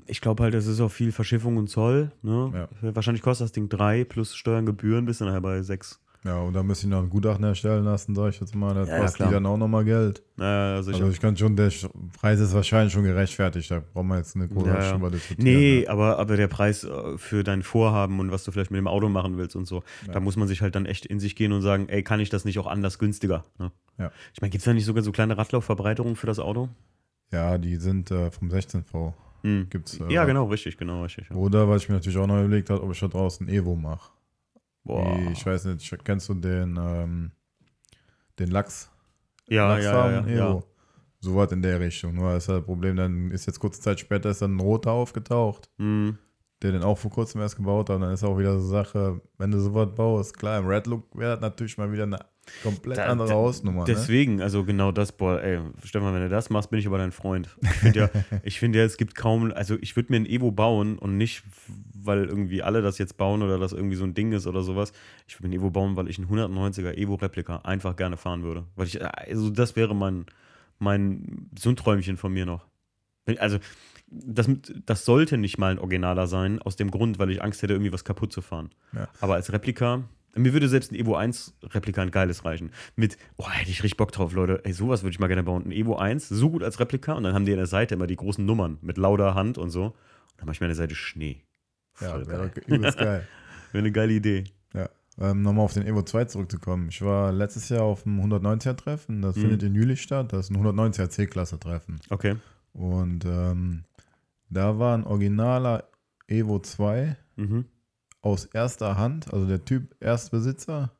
ich glaube halt, es ist auch viel Verschiffung und Zoll. Ne? Ja. Wahrscheinlich kostet das Ding drei plus Steuern, Gebühren bis dann nachher bei sechs. Ja, und da müsste ich noch ein Gutachten erstellen lassen, sag ich jetzt mal. Das Ja, ja, kostet klar. die dann auch nochmal Geld. Naja, sicher. Also ich kann schon, der Preis ist wahrscheinlich schon gerechtfertigt. Da brauchen wir jetzt eine große Ja, ja. diskutieren. nee, ne? aber, aber der Preis äh, für dein Vorhaben und was du vielleicht mit dem Auto machen willst und so, Ja. da muss man sich halt dann echt in sich gehen und sagen, ey, kann ich das nicht auch anders günstiger? Ne? Ja. Ich meine, gibt es da nicht sogar so kleine Radlaufverbreiterungen für das Auto? Ja, die sind äh, vom 16V. Hm. Gibt's, äh, Ja, genau, richtig, genau, richtig. Ja. Oder was ich mir natürlich auch noch überlegt habe, ob ich da draußen Evo mache. Boah. Ich weiß nicht, kennst du den, ähm, den Lachs? Ja, ja, ja, Lachsfarben ja, ja. Evo. So was in der Richtung. Nur ist halt das Problem, dann ist jetzt kurze Zeit später ist dann ein roter aufgetaucht, Hm. Der den auch vor kurzem erst gebaut hat. Und dann ist auch wieder so Sache, wenn du sowas baust, klar, im Red Look wäre das natürlich mal wieder eine komplett Da- andere da- Hausnummer. ne? Deswegen, also genau das, boah, ey, Stefan, wenn du das machst, bin ich aber dein Freund. Ich finde ja, ich finde ja, es gibt kaum, also ich würde mir ein Evo bauen und nicht, weil irgendwie alle das jetzt bauen oder das irgendwie so ein Ding ist oder sowas. Ich würde mir ein Evo bauen, weil ich einen 190er Evo-Replika einfach gerne fahren würde. Weil ich, also das wäre mein, mein, so ein Träumchen von mir noch. Also, das, das sollte nicht mal ein Originaler sein, aus dem Grund, weil ich Angst hätte, irgendwie was kaputt zu fahren. Ja. Aber als Replika, mir würde selbst ein Evo 1 Replika ein geiles reichen. Mit, oh, hätte ich richtig Bock drauf, Leute. Ey, sowas würde ich mal gerne bauen. Ein Evo 1, so gut als Replika. Und dann haben die an der Seite immer die großen Nummern mit lauter Hand und so. Und dann mache ich mir an der Seite Schnee. ja, Voll wäre geil. übelst geil. Wäre eine geile Idee. Ja. Ähm, Nochmal auf den Evo 2 zurückzukommen. Ich war letztes Jahr auf dem 190er-Treffen. Das Mhm. findet in Jülich statt. Das ist ein 190er C-Klasse-Treffen. Okay. Und ähm, da war ein originaler Evo 2 Mhm. aus erster Hand, also der Typ Erstbesitzer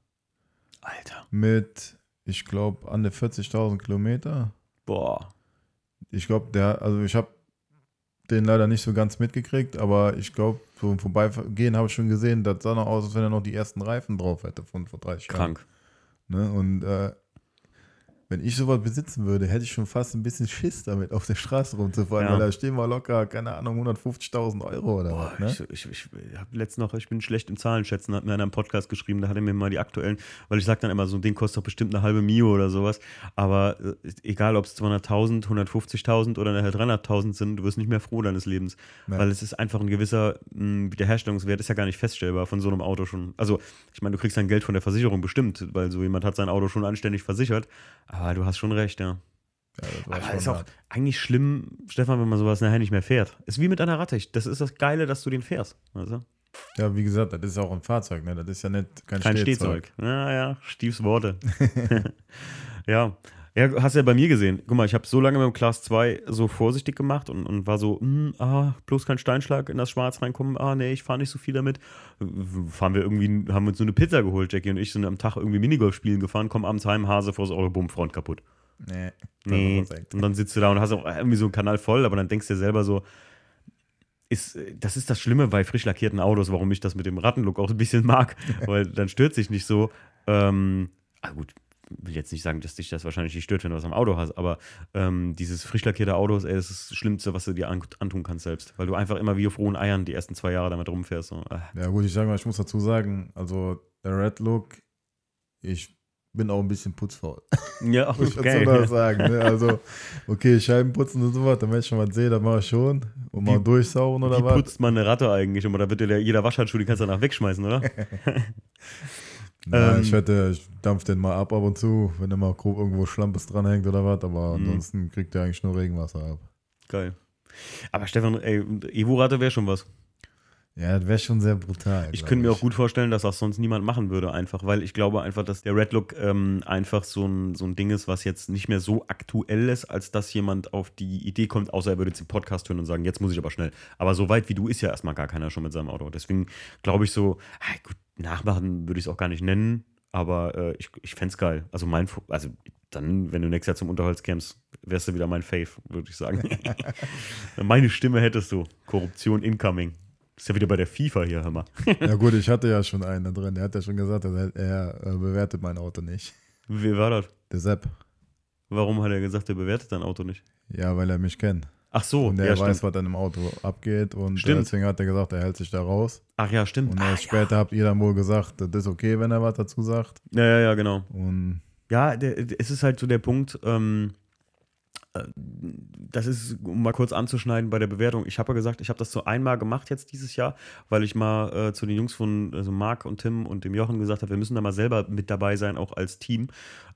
Alter. mit, ich glaube, an der 40.000 Kilometer. Boah. Ich glaube, der, also ich habe den leider nicht so ganz mitgekriegt, aber ich glaube, so im Vorbeigehen habe ich schon gesehen, das sah noch aus, als wenn er noch die ersten Reifen drauf hätte von vor 30 Jahren. Krank. Ne? Und äh, wenn ich sowas besitzen würde, hätte ich schon fast ein bisschen Schiss damit, auf der Straße rumzufahren, Ja. weil da stehen wir locker, keine Ahnung, 150.000 Euro oder Boah, was. Ne? ich, ich, ich habe letztens noch, ich bin schlecht im Zahlenschätzen, hat mir einer im Podcast geschrieben, da hat er mir mal die aktuellen, weil ich sage dann immer, so ein Ding kostet doch bestimmt eine halbe Mio oder sowas. Aber äh, egal, ob es 200.000, 150.000 oder nachher 300.000 sind, du wirst nicht mehr froh deines Lebens. Ja. Weil es ist einfach ein gewisser mh, Wiederherstellungswert, ist ja gar nicht feststellbar von so einem Auto schon. Also, ich meine, du kriegst dein Geld von der Versicherung bestimmt, weil so jemand hat sein Auto schon anständig versichert. Aber du hast schon recht, ja. Ja, Aber ist auch hart. eigentlich schlimm, Stefan, wenn man sowas nachher nicht mehr fährt. Ist wie mit einer Ratte. Das ist das Geile, dass du den fährst. Also, Ja, wie gesagt, das ist auch ein Fahrzeug, ne? Das ist ja nicht kein, kein Stehzeug. Stehzeug. Ja, ja, Stiefs Worte. ja. Ja, hast ja bei mir gesehen. Guck mal, ich habe so lange mit dem Class 2 so vorsichtig gemacht und, und war so, hm, ah, bloß kein Steinschlag in das Schwarz reinkommen. Ah, nee, ich fahre nicht so viel damit. Fahren wir irgendwie, haben uns so eine Pizza geholt, Jackie und ich sind am Tag irgendwie Minigolf spielen gefahren, kommen abends heim, Hase vors Auto, bumm, Front kaputt. Nee. Nee. Das. Und dann sitzt du da und hast auch irgendwie so einen Kanal voll, aber dann denkst du dir selber so, ist, das ist das Schlimme bei frisch lackierten Autos, warum ich das mit dem Rattenlook auch ein bisschen mag, weil dann stört sich nicht so. Ähm, ah gut, will jetzt nicht sagen, dass dich das wahrscheinlich nicht stört, wenn du was am Auto hast, aber ähm, dieses frisch lackierte Autos, ey, das ist das Schlimmste, was du dir an, antun kannst selbst. Weil du einfach immer wie auf rohen Eiern die ersten zwei Jahre damit rumfährst. So. Ah. Ja, gut, ich sage mal, ich muss dazu sagen, also der Red Look, ich bin auch ein bisschen putzfaul. Ja, Muss ich okay. noch sagen. Ne? Also, okay, Scheiben putzen und so was, wenn ich schon was sehe, dann mache ich schon. Und mal Wie- durchsaugen oder Wie was. putzt man eine Ratte eigentlich? Und da wird dir jeder Waschhandschuh, den kannst du danach wegschmeißen, oder? Ja, Ähm, ich wette, ich dampf den mal ab ab und zu, wenn da mal grob irgendwo Schlampes dranhängt oder was, aber Mhm. ansonsten kriegt der eigentlich nur Regenwasser ab. Geil. Aber Stefan, ey, Evo-Ratte wäre schon was. Ja, das wäre schon sehr brutal. Ich könnte mir auch gut vorstellen, dass das sonst niemand machen würde, einfach, weil ich glaube einfach, dass der Red Look ähm, einfach so ein, so ein Ding ist, was jetzt nicht mehr so aktuell ist, als dass jemand auf die Idee kommt, außer er würde jetzt den Podcast hören und sagen, jetzt muss ich aber schnell. Aber so weit wie du ist ja erstmal gar keiner schon mit seinem Auto. Deswegen glaube ich so, ah, gut, nachmachen würde ich es auch gar nicht nennen, aber äh, ich, ich fände es geil. Also mein, also dann, wenn du nächstes Jahr zum Unterholz kämst, wärst du wieder mein Fave, würde ich sagen. Meine Stimme hättest du. Korruption incoming. Ist ja wieder bei der FIFA hier, hör mal. Ja gut, ich hatte ja schon einen da drin, der hat ja schon gesagt, er, er äh, bewertet mein Auto nicht. Wie war das? Der Sepp. Warum hat er gesagt, er bewertet dein Auto nicht? Ja, weil er mich kennt. Ach so, und ja, er stimmt. weiß, was dann im Auto abgeht. Und äh, Stimmt. deswegen hat er gesagt, er hält sich da raus. Ach ja, stimmt. Und erst später habt ihr dann wohl gesagt, das ist okay, wenn er was dazu sagt. ja, ja, ja, genau. Und Ja, der, der- es ist halt so der Punkt, ähm, äh, das ist, um mal kurz anzuschneiden bei der Bewertung. Ich habe ja gesagt, ich habe das so einmal gemacht jetzt dieses Jahr, weil ich mal äh, zu den Jungs von also Marc und Tim und dem Jochen gesagt habe, wir müssen da mal selber mit dabei sein, auch als Team,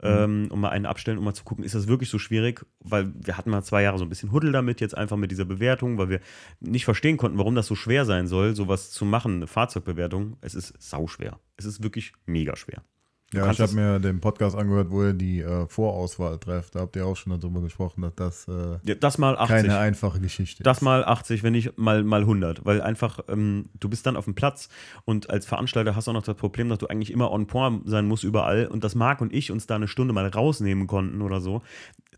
ähm, um mal einen abstellen, um mal zu gucken, ist das wirklich so schwierig? Weil wir hatten mal zwei Jahre so ein bisschen Huddel damit, jetzt einfach mit dieser Bewertung, weil wir nicht verstehen konnten, warum das so schwer sein soll, sowas zu machen, eine Fahrzeugbewertung. Es ist sauschwer. Es ist wirklich mega schwer. Ja, ich habe mir den Podcast angehört, wo ihr die äh, Vorauswahl trefft. Da habt ihr auch schon darüber gesprochen, dass das äh, Ja, das mal 80. keine einfache Geschichte Das ist. mal 80, wenn nicht mal, mal 100. Weil einfach, ähm, du bist dann auf dem Platz und als Veranstalter hast du auch noch das Problem, dass du eigentlich immer on point sein musst überall und dass Marc und ich uns da eine Stunde mal rausnehmen konnten oder so.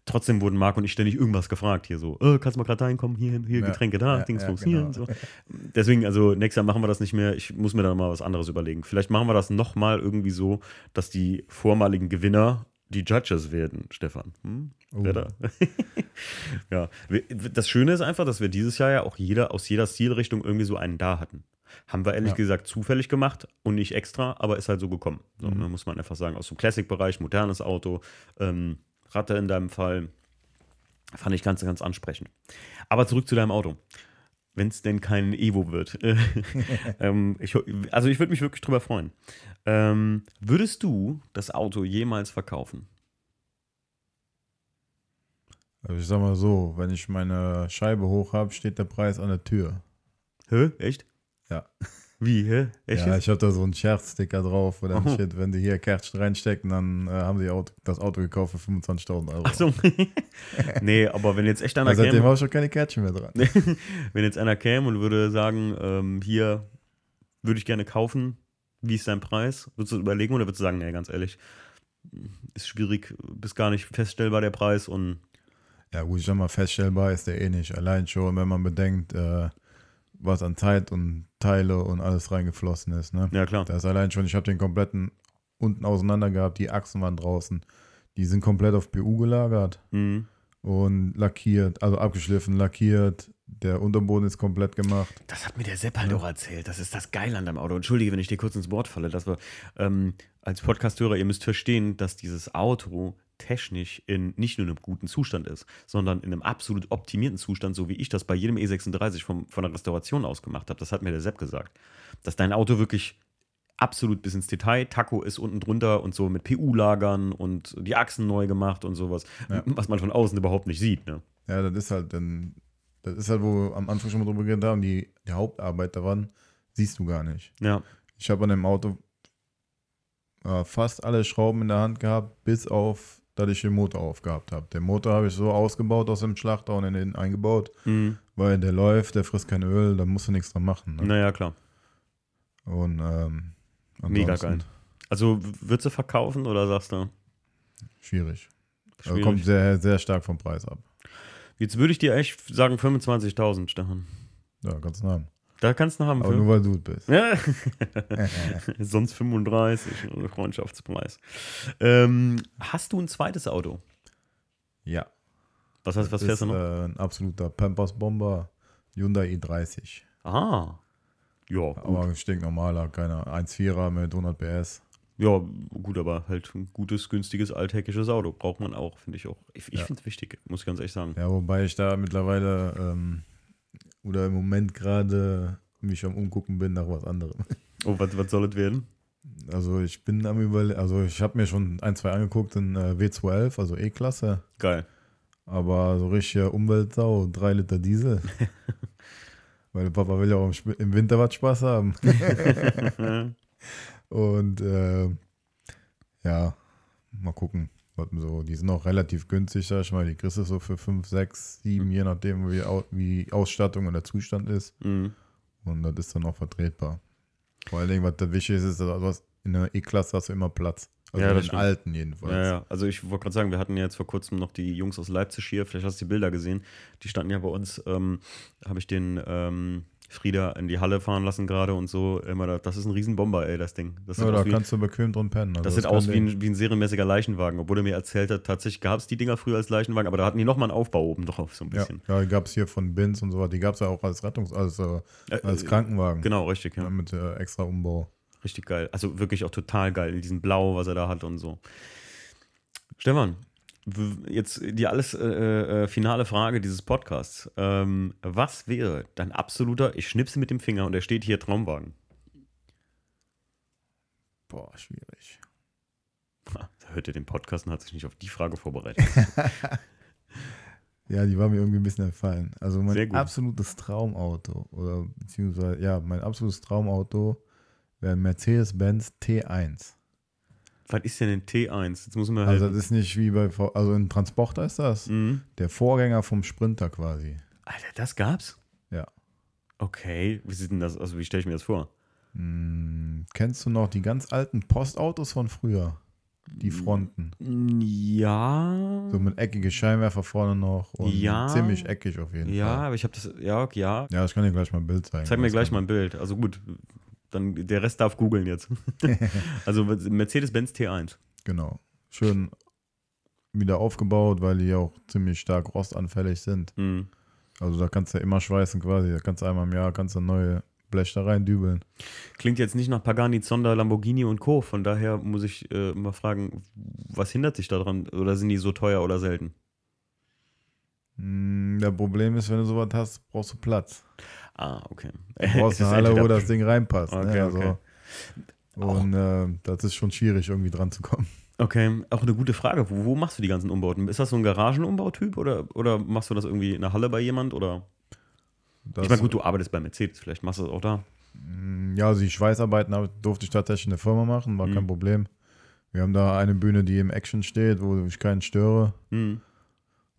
Trotzdem wurden Marc und ich ständig irgendwas gefragt hier so, äh, kannst du mal gerade reinkommen, hier, hier Ja, Getränke da, ja, Dingsbums ja, hier genau. und so. Deswegen, also nächstes Jahr machen wir das nicht mehr. Ich muss mir da mal was anderes überlegen. Vielleicht machen wir das nochmal irgendwie so, dass die vormaligen Gewinner die Judges werden, Stefan. Hm? Oh. Da? ja. Das Schöne ist einfach, dass wir dieses Jahr ja auch jeder aus jeder Stilrichtung irgendwie so einen da hatten. Haben wir ehrlich Ja. gesagt zufällig gemacht und nicht extra, aber ist halt so gekommen. So, Mhm. ne, muss man einfach sagen. Aus dem Classic-Bereich, modernes Auto, ähm, Ratte in deinem Fall. Fand ich ganz, ganz ansprechend. Aber zurück zu deinem Auto. Wenn es denn kein Evo wird. ähm, ich, also ich würde mich wirklich drüber freuen. Ähm, würdest du das Auto jemals verkaufen? Also ich sag mal so, wenn ich meine Scheibe hoch habe, steht der Preis an der Tür. Hä? Echt? Ja. Wie, hä? Echt? Ja, ich habe da so einen Scherzsticker drauf, dann Aha. steht, wenn die hier Kärtchen reinstecken, dann äh, haben sie Auto, das Auto gekauft für 25.000 Euro. Ach so. nee, aber wenn jetzt echt einer Also seitdem käme, habe ich schon keine Kärtchen mehr dran. wenn jetzt einer käme und würde sagen, ähm, hier würde ich gerne kaufen, wie ist dein Preis? Würdest du überlegen oder würdest du sagen, nee, ganz ehrlich, ist schwierig, bis gar nicht feststellbar der Preis und Ja, gut, ich sag mal, feststellbar ist der eh nicht. Allein schon, wenn man bedenkt, äh, was an Zeit und Teile und alles reingeflossen ist. Ne? ja klar. Da ist allein schon, ich habe den kompletten unten auseinander gehabt, die Achsen waren draußen. Die sind komplett auf PU gelagert Mhm. und lackiert, also abgeschliffen, lackiert. Der Unterboden ist komplett gemacht. Das hat mir der Sepp halt auch erzählt. Das ist das Geile an deinem Auto. Entschuldige, wenn ich dir kurz ins Wort falle. Dass wir ähm, als Podcasthörer, ihr müsst verstehen, dass dieses Auto technisch in nicht nur einem guten Zustand ist, sondern in einem absolut optimierten Zustand, so wie ich das bei jedem E36 vom, von der Restauration aus gemacht habe. Das hat mir der Sepp gesagt. Dass dein Auto wirklich absolut bis ins Detail, Taco ist unten drunter und so mit PU-Lagern und die Achsen neu gemacht und sowas, Ja. was man von außen überhaupt nicht sieht. Ne? Ja, das ist halt dann, das ist halt, wo wir am Anfang schon mal drüber geredet haben, die, die Hauptarbeit daran siehst du gar nicht. Ja, Ich habe an dem Auto äh, fast alle Schrauben in der Hand gehabt, bis auf, dass ich den Motor aufgehabt habe. Den Motor habe ich so ausgebaut aus dem Schlachter und in den eingebaut, mhm. weil der läuft, der frisst kein Öl, da musst du nichts dran machen. Ne? naja, klar. Und ähm, Mega geil. Also würdest du verkaufen oder sagst du? Schwierig. Also Schwierig. kommt sehr, sehr stark vom Preis ab. Jetzt würde ich dir echt sagen 25.000, Stefan. Ja, ganz nah. Da kannst du haben. Aber für. nur weil du es bist. Ja. Sonst 35, also Freundschaftspreis. Ähm, hast du ein zweites Auto? Ja. Was heißt, was fährst du noch? äh, ein absoluter Pampers-Bomber. Hyundai i30. Ah. Ja, gut. Aber stinknormaler, keiner 1,4er mit 100 PS. ja, gut, aber halt ein gutes, günstiges, alltägliches Auto braucht man auch, finde ich auch. Ich, ich Ja. finde es wichtig, muss ich ganz ehrlich sagen. Ja, wobei ich da mittlerweile ähm, oder im Moment gerade mich am Umgucken bin nach was anderem. Oh, was, was soll es werden? Also ich bin am überlegen, also ich habe mir schon ein, zwei angeguckt in äh, W211, also E-Klasse, Geil. aber so richtige Umweltsau, 3 Liter Diesel. Weil Papa will ja auch im, im Winter was Spaß haben. Und äh, ja, mal gucken. So, die sind auch relativ günstig, sag ich mal. Die kriegst du so für 5, 6, 7, je nachdem, wie, wie Ausstattung und der Zustand ist. Mhm. Und das ist dann auch vertretbar. Vor allen Dingen, was das wichtig ist, ist, dass in der E-Klasse hast du immer Platz. Also Ja, in den stimmt. alten jedenfalls. Ja, ja. Also ich wollte gerade sagen, wir hatten ja jetzt vor kurzem noch die Jungs aus Leipzig hier, vielleicht hast du die Bilder gesehen. Die standen ja bei uns, ähm, habe ich den ähm, Frieda in die Halle fahren lassen gerade und so. Immer da, das ist ein Riesenbomber, ey, das Ding. Das Ja, da wie, kannst du bequem drin pennen. Also das sieht aus wie ein, wie ein serienmäßiger Leichenwagen, obwohl er mir erzählt hat, tatsächlich gab es die Dinger früher als Leichenwagen, aber da hatten die nochmal einen Aufbau oben drauf, so ein Ja, bisschen. ja die gab es hier von Bins und so weiter. Die gab es ja auch als Rettungs-, als, äh, Äh, als äh, Krankenwagen. Genau, richtig, ja. Ja, mit äh, extra Umbau. Richtig geil. Also wirklich auch total geil in diesem Blau, was er da hat und so. Stefan, jetzt die alles äh, äh, finale Frage dieses Podcasts. Ähm, was wäre dein absoluter, ich schnipse mit dem Finger und er steht hier Traumwagen? Boah, schwierig. Da hört ihr den Podcast und hat sich nicht auf die Frage vorbereitet. Ja, die war mir irgendwie ein bisschen entfallen. Also mein absolutes Traumauto, oder beziehungsweise, ja, mein absolutes Traumauto wäre ein Mercedes-Benz T1. Was ist denn ein T1? Jetzt muss man Also halt. das ist nicht wie bei, V- also ein Transporter ist das. Mhm. Der Vorgänger vom Sprinter quasi. Alter, das gab's? Ja. Okay, wie sieht denn das, also wie stelle ich mir das vor? Hm, kennst du noch die ganz alten Postautos von früher? Die Fronten. Ja. So mit eckige Scheinwerfer vorne noch und Ja. ziemlich eckig auf jeden ja, Fall. aber ich habe das, ja, okay, ja, Ja, ich kann dir gleich mal ein Bild zeigen. Zeig mir gleich mal ein Bild. Also gut, dann der Rest darf googeln jetzt. also Mercedes-Benz T1. Genau. Schön wieder aufgebaut, weil die auch ziemlich stark rostanfällig sind. Hm. Also da kannst du immer schweißen quasi. Da kannst du einmal im Jahr kannst du neue Blech da rein dübeln. Klingt jetzt nicht nach Pagani, Zonda, Lamborghini und Co. Von daher muss ich äh, mal fragen, was hindert sich daran? Oder sind die so teuer oder selten? Hm, Der Problem ist, wenn du sowas hast, brauchst du Platz. Ah, okay. Du brauchst eine Halle, wo das Ding reinpasst. Okay, ne? also, okay. Und äh, das ist schon schwierig, irgendwie dran zu kommen. Okay, auch eine gute Frage. Wo, wo machst du die ganzen Umbauten? Ist das so ein Garagenumbautyp oder, oder machst du das irgendwie in der Halle bei jemand? Oder? Das, ich meine, gut, du arbeitest bei Mercedes, vielleicht machst du das auch da. Hm, Ja, also die Schweißarbeiten durfte ich tatsächlich in der Firma machen, war Mhm. kein Problem. Wir haben da eine Bühne, die im Action steht, wo ich keinen störe. Hm.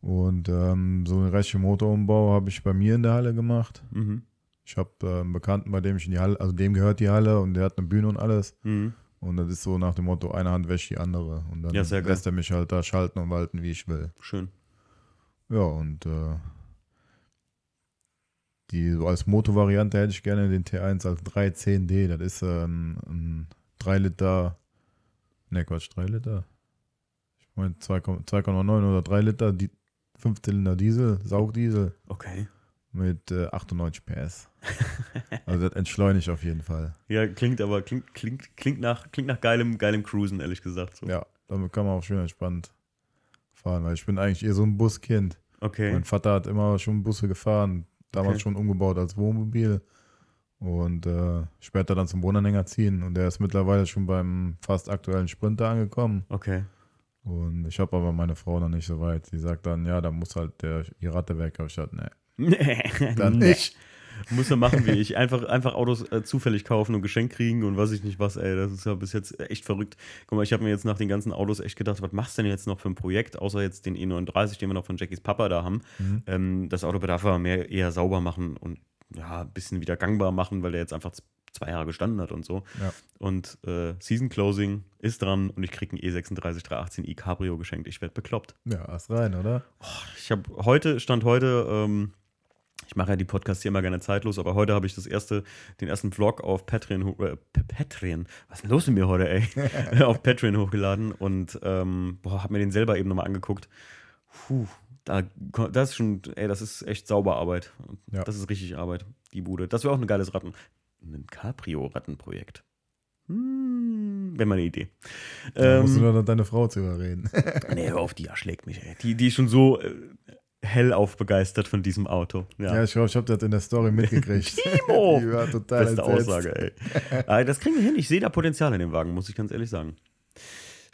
Und ähm, so einen restlichen Motorumbau habe ich bei mir in der Halle gemacht. Mhm. Ich habe äh, einen Bekannten, bei dem ich in die Halle, also dem gehört die Halle und der hat eine Bühne und alles. Mhm. Und das ist so nach dem Motto, eine Hand wäscht die andere. Und dann Ja, lässt er mich halt da schalten und walten, wie ich will. Schön. Ja, und äh, die so als Motorvariante hätte ich gerne den T1 als 310D. Das ist ähm, ein 3 Liter, ne Quatsch, 3 Liter. Ich meine 2,9 oder 3 Liter, die 5 Zylinder Diesel, Saugdiesel Okay. mit äh, 98 PS. also das entschleunigt auf jeden Fall. Ja, klingt aber, klingt, klingt, klingt nach, klingt nach geilem, geilem Cruisen, ehrlich gesagt. So. Ja, damit kann man auch schön entspannt fahren, weil ich bin eigentlich eher so ein Buskind. Okay. Mein Vater hat immer schon Busse gefahren, damals Okay. schon umgebaut als Wohnmobil und äh, später dann zum Wohnanhänger ziehen. Und der ist mittlerweile schon beim fast aktuellen Sprinter angekommen. Okay. Und ich habe aber meine Frau noch nicht so weit. Sie sagt dann, ja, da muss halt der, die Ratte weg. Aber ich dachte, nee, Nee, dann nee. nicht. Muss er machen wie ich. Einfach, einfach Autos äh, zufällig kaufen und geschenkt kriegen und weiß ich nicht was, ey. Das ist ja bis jetzt echt verrückt. Guck mal, ich habe mir jetzt nach den ganzen Autos echt gedacht, was machst du denn jetzt noch für ein Projekt, außer jetzt den E39, den wir noch von Jackies Papa da haben. Mhm. Ähm, das Auto bedarf aber mehr eher sauber machen und ja, ein bisschen wieder gangbar machen, weil der jetzt einfach zwei Jahre gestanden hat und so. Ja. Und äh, Season Closing ist dran und ich kriege einen E E36 318i Cabrio geschenkt. Ich werde bekloppt. Ja, erst rein, oder? Ich habe heute, Stand heute, ähm, Ich mache ja die Podcasts hier immer gerne zeitlos, aber heute habe ich das erste, den ersten Vlog auf Patreon, äh, Patreon, was ist denn los mit mir heute, ey? auf Patreon hochgeladen und ähm, habe mir den selber eben nochmal angeguckt. Puh, da, das ist schon, ey, das ist echt sauber Arbeit. Ja. Das ist richtig Arbeit, die Bude. Das wäre auch ein geiles Ratten. Ein Cabrio-Rattenprojekt. Hm, wäre mal eine Idee. Da musst du Ähm, nur noch deine Frau zu überreden. nee, hör auf, die erschlägt mich, ey. Die, die ist schon so äh, hellauf begeistert von diesem Auto. Ja, ich glaube, ich habe das in der Story mitgekriegt. Timo! Die war total Beste entsetzt. Aussage, ey. Aber das kriegen wir hin. Ich sehe da Potenzial in dem Wagen, muss ich ganz ehrlich sagen.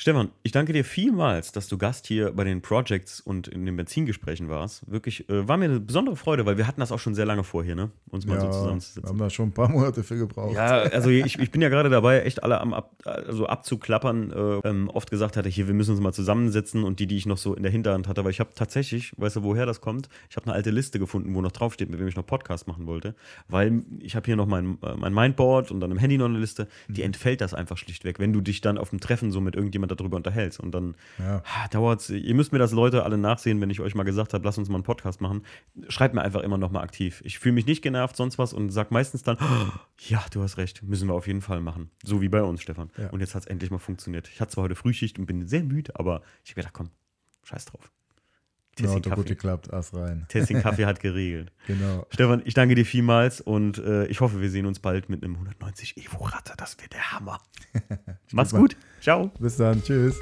Stefan, ich danke dir vielmals, dass du Gast hier bei den Projects und in den Benzingesprächen warst. Wirklich, äh, war mir eine besondere Freude, weil wir hatten das auch schon sehr lange vor hier, ne? Uns mal so Ja, wir zusammenzusetzen. haben da schon ein paar Monate für gebraucht. Ja, also ich, ich bin ja gerade dabei, echt alle am ab, also abzuklappern. Äh, ähm, oft gesagt hatte, hier, wir müssen uns mal zusammensetzen und die, die ich noch so in der Hinterhand hatte, weil ich habe tatsächlich, weißt du, woher das kommt? Ich habe eine alte Liste gefunden, wo noch draufsteht, mit wem ich noch Podcast machen wollte, weil ich habe hier noch mein, mein Mindboard und dann im Handy noch eine Liste, die entfällt das einfach schlichtweg, wenn du dich dann auf dem Treffen so mit irgendjemand darüber unterhältst und dann Ja. ah, dauert's. Ihr müsst mir das Leute alle nachsehen, wenn ich euch mal gesagt habe, lasst uns mal einen Podcast machen. Schreibt mir einfach immer noch mal aktiv. Ich fühle mich nicht genervt, sonst was und sag meistens dann, "Oh, ja, du hast recht, müssen wir auf jeden Fall machen. So wie bei uns, Stefan. Ja. Und jetzt hat es endlich mal funktioniert. Ich hatte zwar heute Frühschicht und bin sehr müde, aber ich habe gedacht, komm, scheiß drauf. Ja, Tessin hat doch gut Kaffee, geklappt, Ass rein. Tessin Kaffee hat geregelt. Genau. Stefan, ich danke dir vielmals und äh, ich hoffe, wir sehen uns bald mit einem 190 Evo Ratter. Das wird der Hammer. Mach's gut. Ciao. Bis dann, tschüss.